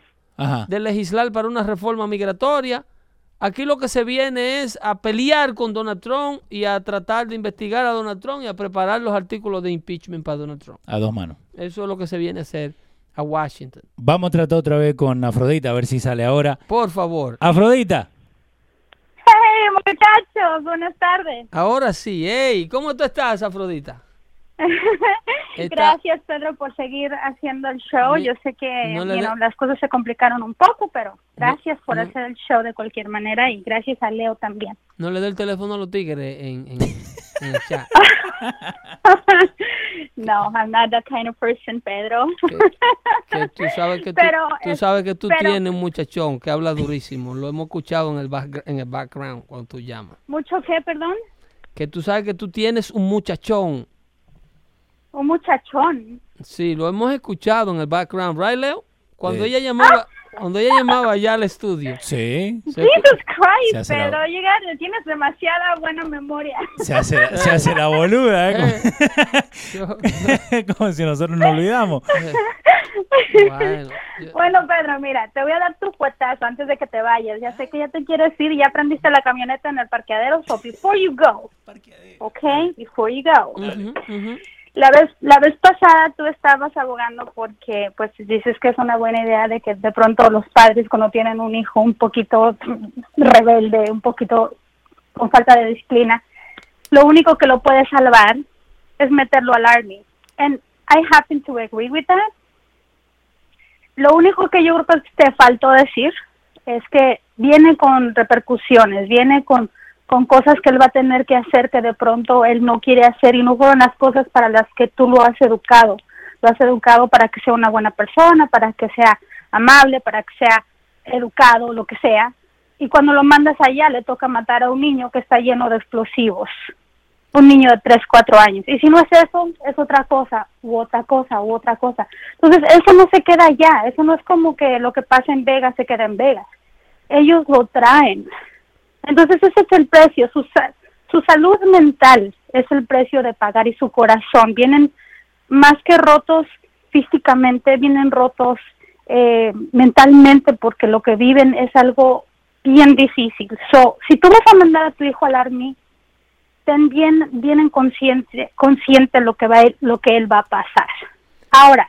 de legislar para una reforma migratoria. Aquí lo que se viene es a pelear con Donald Trump y a tratar de investigar a Donald Trump y a preparar los artículos de impeachment para Donald Trump. A dos manos. Eso es lo que se viene a hacer a Washington. Vamos a tratar otra vez con Afrodita, a ver si sale ahora. Por favor. Afrodita. Hey, muchachos, buenas tardes. Ahora sí. Hey, ¿cómo tú estás, Afrodita? Gracias, Pedro, por seguir haciendo el show. Yo sé que las cosas se complicaron un poco, pero gracias por hacer el show de cualquier manera y gracias a Leo también. No le dé el teléfono a los tigres en, en, el chat. no, I'm not that kind of person, Pedro. tú sabes que tú, tú sabes que tú tienes un muchachón que habla durísimo. Lo hemos escuchado en el, en el background cuando tú llamas. ¿Mucho qué, perdón? Que tú sabes que tú tienes un muchachón un muchachón. Sí, lo hemos escuchado en el background, ¿right, Leo? Cuando ella llamaba, cuando ella llamaba allá al estudio. Sí. Jesus Christ, Pedro, llegar, tienes demasiada buena memoria. Se hace, la, se hace la boluda, ¿eh? eh. Como, si nosotros nos olvidamos. Bueno, Pedro, mira, te voy a dar tu puestazo antes de que te vayas. Ya sé que ya te quieres ir y ya prendiste la camioneta en el parqueadero, so before you go, okay, before you go. La vez, la vez pasada tú estabas abogando porque pues dices que es una buena idea de que de pronto los padres cuando tienen un hijo un poquito rebelde, un poquito con falta de disciplina, lo único que lo puede salvar es meterlo al army. And I happen to agree with that. Lo único que yo creo que te faltó decir es que viene con repercusiones, viene con con cosas que él va a tener que hacer que de pronto él no quiere hacer y no fueron las cosas para las que tú lo has educado. Lo has educado para que sea una buena persona, para que sea amable, para que sea educado, lo que sea. Y cuando lo mandas allá le toca matar a un niño que está lleno de explosivos. Un niño de 3, 4 años. Y si no es eso, es otra cosa, u otra cosa, u otra cosa. Entonces, eso no se queda allá. Eso no es como que lo que pasa en Vegas se queda en Vegas. Ellos lo traen entonces ese es el precio, su, su salud mental es el precio de pagar y su corazón. Vienen más que rotos físicamente, vienen rotos eh, mentalmente porque lo que viven es algo bien difícil. So, si tú vas a mandar a tu hijo al army, ten bien, bien en consciente, consciente lo que va lo que él va a pasar. Ahora,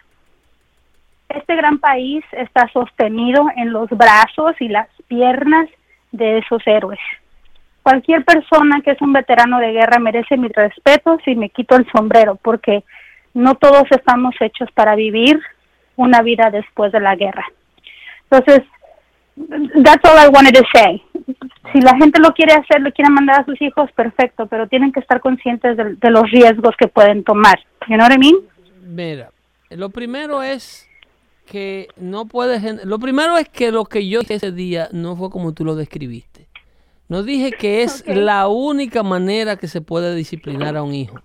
este gran país está sostenido en los brazos y las piernas de esos héroes. Cualquier persona que es un veterano de guerra merece mi respeto si me quito el sombrero, porque no todos estamos hechos para vivir una vida después de la guerra. Entonces, that's all I wanted to say. Si la gente lo quiere hacer, lo quiere mandar a sus hijos, perfecto, pero tienen que estar conscientes de, los riesgos que pueden tomar. You know what I mean? Mira, lo primero es que no puedes... Lo primero es que lo que yo hice ese día no fue como tú lo describiste. No dije que es la única manera que se puede disciplinar a un hijo.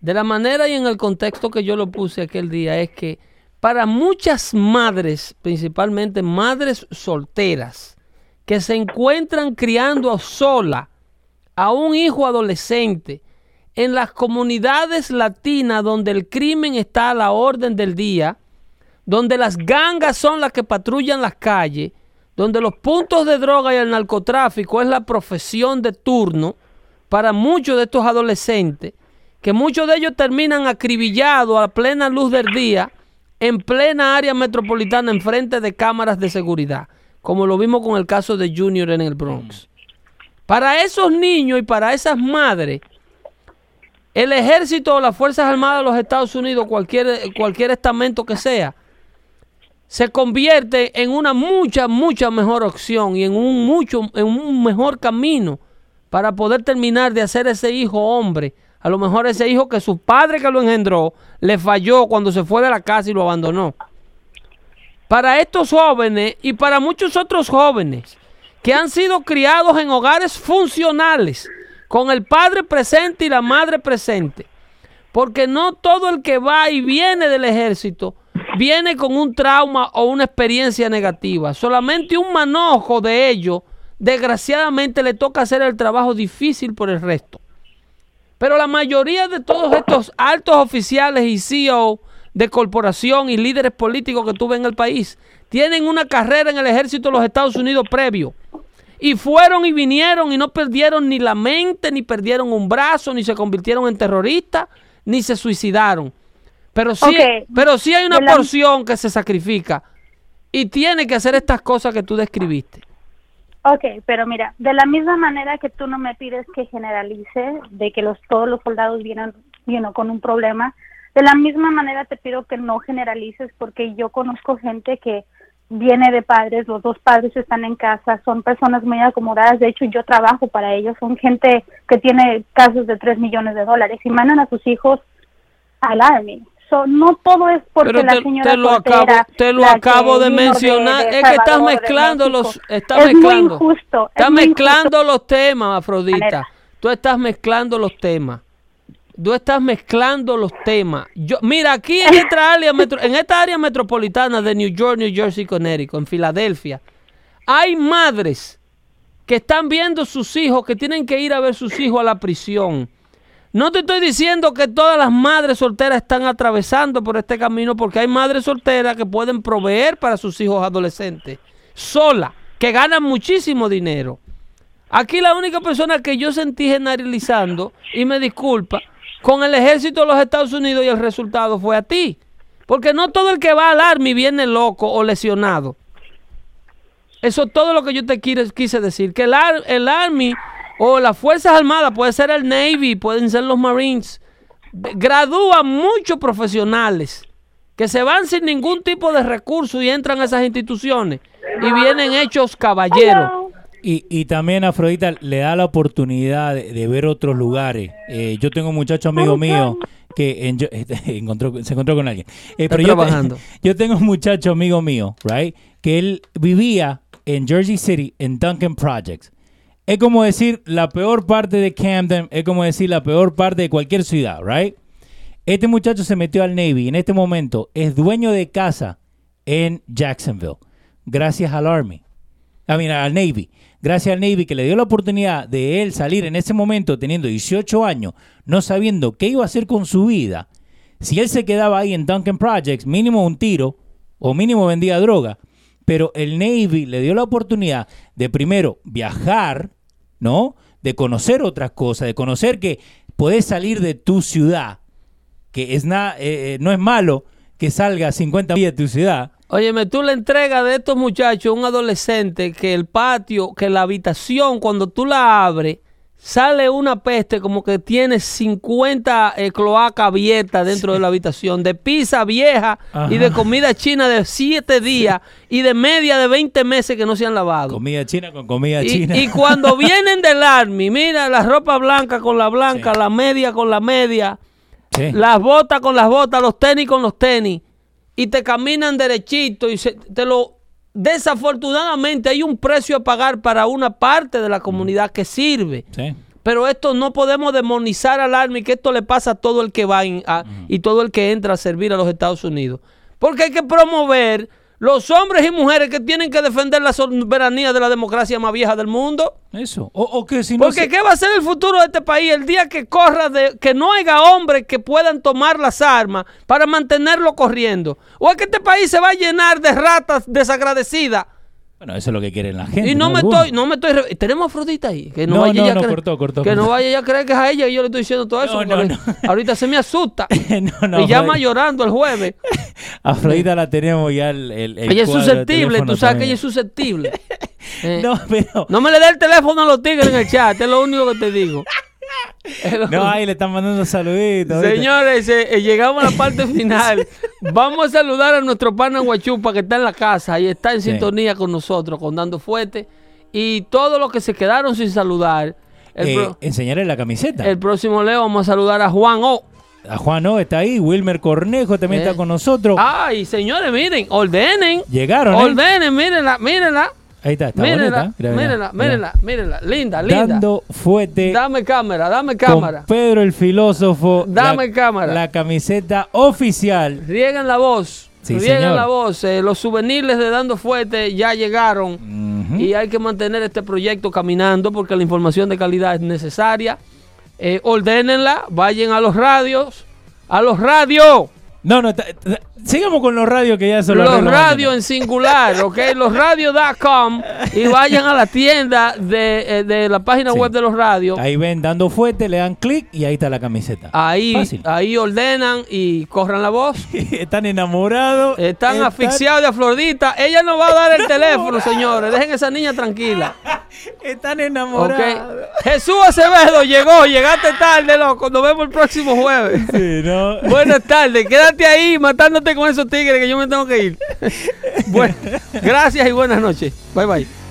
De la manera y en el contexto que yo lo puse aquel día es que para muchas madres, principalmente madres solteras, que se encuentran criando sola a un hijo adolescente en las comunidades latinas donde el crimen está a la orden del día, donde las gangas son las que patrullan las calles, donde los puntos de droga y el narcotráfico es la profesión de turno para muchos de estos adolescentes, que muchos de ellos terminan acribillados a plena luz del día, en plena área metropolitana, en frente de cámaras de seguridad, como lo vimos con el caso de Junior en el Bronx. Para esos niños y para esas madres, el ejército o las Fuerzas Armadas de los Estados Unidos, cualquier, cualquier estamento que sea, se convierte en una mucha, mucha mejor opción y en un mucho, en un mejor camino para poder terminar de hacer ese hijo hombre. A lo mejor ese hijo que su padre que lo engendró le falló cuando se fue de la casa y lo abandonó. Para estos jóvenes y para muchos otros jóvenes que han sido criados en hogares funcionales, con el padre presente y la madre presente. Porque no todo el que va y viene del ejército viene con un trauma o una experiencia negativa. Solamente un manojo de ellos, desgraciadamente, le toca hacer el trabajo difícil por el resto. Pero la mayoría de todos estos altos oficiales y CEO de corporación y líderes políticos que tuve en el país tienen una carrera en el ejército de los Estados Unidos previo. Y fueron y vinieron y no perdieron ni la mente, ni perdieron un brazo, ni se convirtieron en terroristas, ni se suicidaron Pero sí, pero sí hay una porción que se sacrifica y tiene que hacer estas cosas que tú describiste. Ok, pero mira, de la misma manera que tú no me pides que generalice de que los todos los soldados vienen, con un problema, de la misma manera te pido que no generalices porque yo conozco gente que viene de padres, los dos padres están en casa, son personas muy acomodadas, de hecho yo trabajo para ellos, son gente que tiene casos de 3 millones de dólares y mandan a sus hijos al Army no todo es porque la señora te lo acabo, te lo acabo de mencionar, es que estás mezclando los, estás es mezclando, muy injusto, estás mezclando los temas, Afrodita, tú estás mezclando los temas. Tú estás mezclando los temas. Yo, mira, aquí en esta área en esta área metropolitana de New York, New Jersey, Connecticut, en Filadelfia, hay madres que están viendo sus hijos, que tienen que ir a ver sus hijos a la prisión no te estoy diciendo que todas las madres solteras están atravesando por este camino porque hay madres solteras que pueden proveer para sus hijos adolescentes, sola, que ganan muchísimo dinero. Aquí la única persona que yo sentí generalizando, y me disculpa, con el ejército de los Estados Unidos y el resultado fue a ti. Porque no todo el que va al Army viene loco o lesionado. Eso es todo lo que yo te quise decir. Que el, el Army o las Fuerzas Armadas, puede ser el Navy, pueden ser los Marines, gradúan muchos profesionales que se van sin ningún tipo de recurso y entran a esas instituciones y vienen hechos caballeros. Y, y, también Afrodita le da la oportunidad de, ver otros lugares. Eh, yo tengo un muchacho amigo mío que se encontró con alguien. Eh, pero yo, yo, tengo un muchacho amigo mío, right, que él vivía en Jersey City en Duncan Projects es como decir la peor parte de Camden, es como decir la peor parte de cualquier ciudad, right? Este muchacho se metió al Navy en este momento es dueño de casa en Jacksonville, gracias al Army. I mean, al Navy. Gracias al Navy que le dio la oportunidad de él salir en ese momento teniendo 18 años, no sabiendo qué iba a hacer con su vida. Si él se quedaba ahí en Duncan Projects, mínimo un tiro o mínimo vendía droga, pero el Navy le dio la oportunidad de primero viajar, ¿no? De conocer otras cosas, de conocer que puedes salir de tu ciudad, que es nada, eh, eh, no es malo que salga 50 millas de tu ciudad. Óyeme, tú le entregas de estos muchachos un adolescente que el patio, que la habitación, cuando tú la abres, sale una peste como que tiene 50 eh, cloacas abiertas dentro de la habitación, de pizza vieja y de comida china de 7 días y de media de 20 meses que no se han lavado. Comida china con comida china. Y cuando vienen del army, mira la ropa blanca con la blanca, la media con la media, las botas con las botas, los tenis con los tenis, y te caminan derechito y se, te lo Desafortunadamente hay un precio a pagar para una parte de la comunidad que sirve. Pero esto no podemos demonizar al Army, que esto le pasa a todo el que va y todo el que entra a servir a los Estados Unidos. Porque hay que promover los hombres y mujeres que tienen que defender la soberanía de la democracia más vieja del mundo. Eso. O, que si no Porque ¿qué va a ser el futuro de este país el día que corra de que no haya hombres que puedan tomar las armas para mantenerlo corriendo? ¿O es que este país se va a llenar de ratas desagradecidas? Bueno, eso es lo que quieren la gente. Y no, me estoy, no me estoy. Tenemos a Afrodita ahí. Que no, vaya ya cortó, cortó, Que no vaya ya a creer que es a ella y yo le estoy diciendo todo eso. Ahorita se me asusta. y llama llorando el jueves. Afrodita la tenemos ya el. el, ella es susceptible, tú sabes que ella es susceptible. no, pero. No me le dé el teléfono a los tigres en el chat, es lo único que te digo. No, ahí le están mandando saluditos. Señores, eh, eh, llegamos a la parte final. Vamos a saludar a nuestro pana Guachupa que está en la casa y está en sintonía con nosotros, con Dando Fuerte. Y todos los que se quedaron sin saludar. Eh, enseñarle la camiseta. El próximo Leo vamos a saludar a Juan O. A Juan O está ahí, Wilmer Cornejo también está con nosotros. Ay, señores, miren, ordenen. Llegaron. Ordenen, mírenla, mírenla. Ahí está, está mírenla, Mírenla, mírenla, mírenla, linda, linda. Dando fuerte. Dame cámara, dame cámara. Pedro el filósofo. Dame cámara. La camiseta oficial. Riegan la voz. Sí, Riegan la voz. Eh, los souvenirs de Dando Fuerte ya llegaron. Y hay que mantener este proyecto caminando porque la información de calidad es necesaria. Eh, ordénenla, vayan a los radios. A los radios. No, no, sigamos con los radios que ya son los radios en singular, ¿ok? Losradios.com y vayan a la tienda de, eh, de la página web de los radios. Ahí ven dando fuerte, le dan clic y ahí está la camiseta. Ahí, ahí ordenan y corran la voz. Están enamorados. Están, asfixiados de Afrodita. Ella no va a dar el teléfono, señores. Dejen a esa niña tranquila. Están enamorados. Okay. Jesús Acevedo llegó, llegaste tarde, loco. Nos vemos el próximo jueves. Sí, ¿no? Buenas tardes, quédate ahí matándote con esos tigres que yo me tengo que ir. bueno, gracias y buenas noches. Bye bye.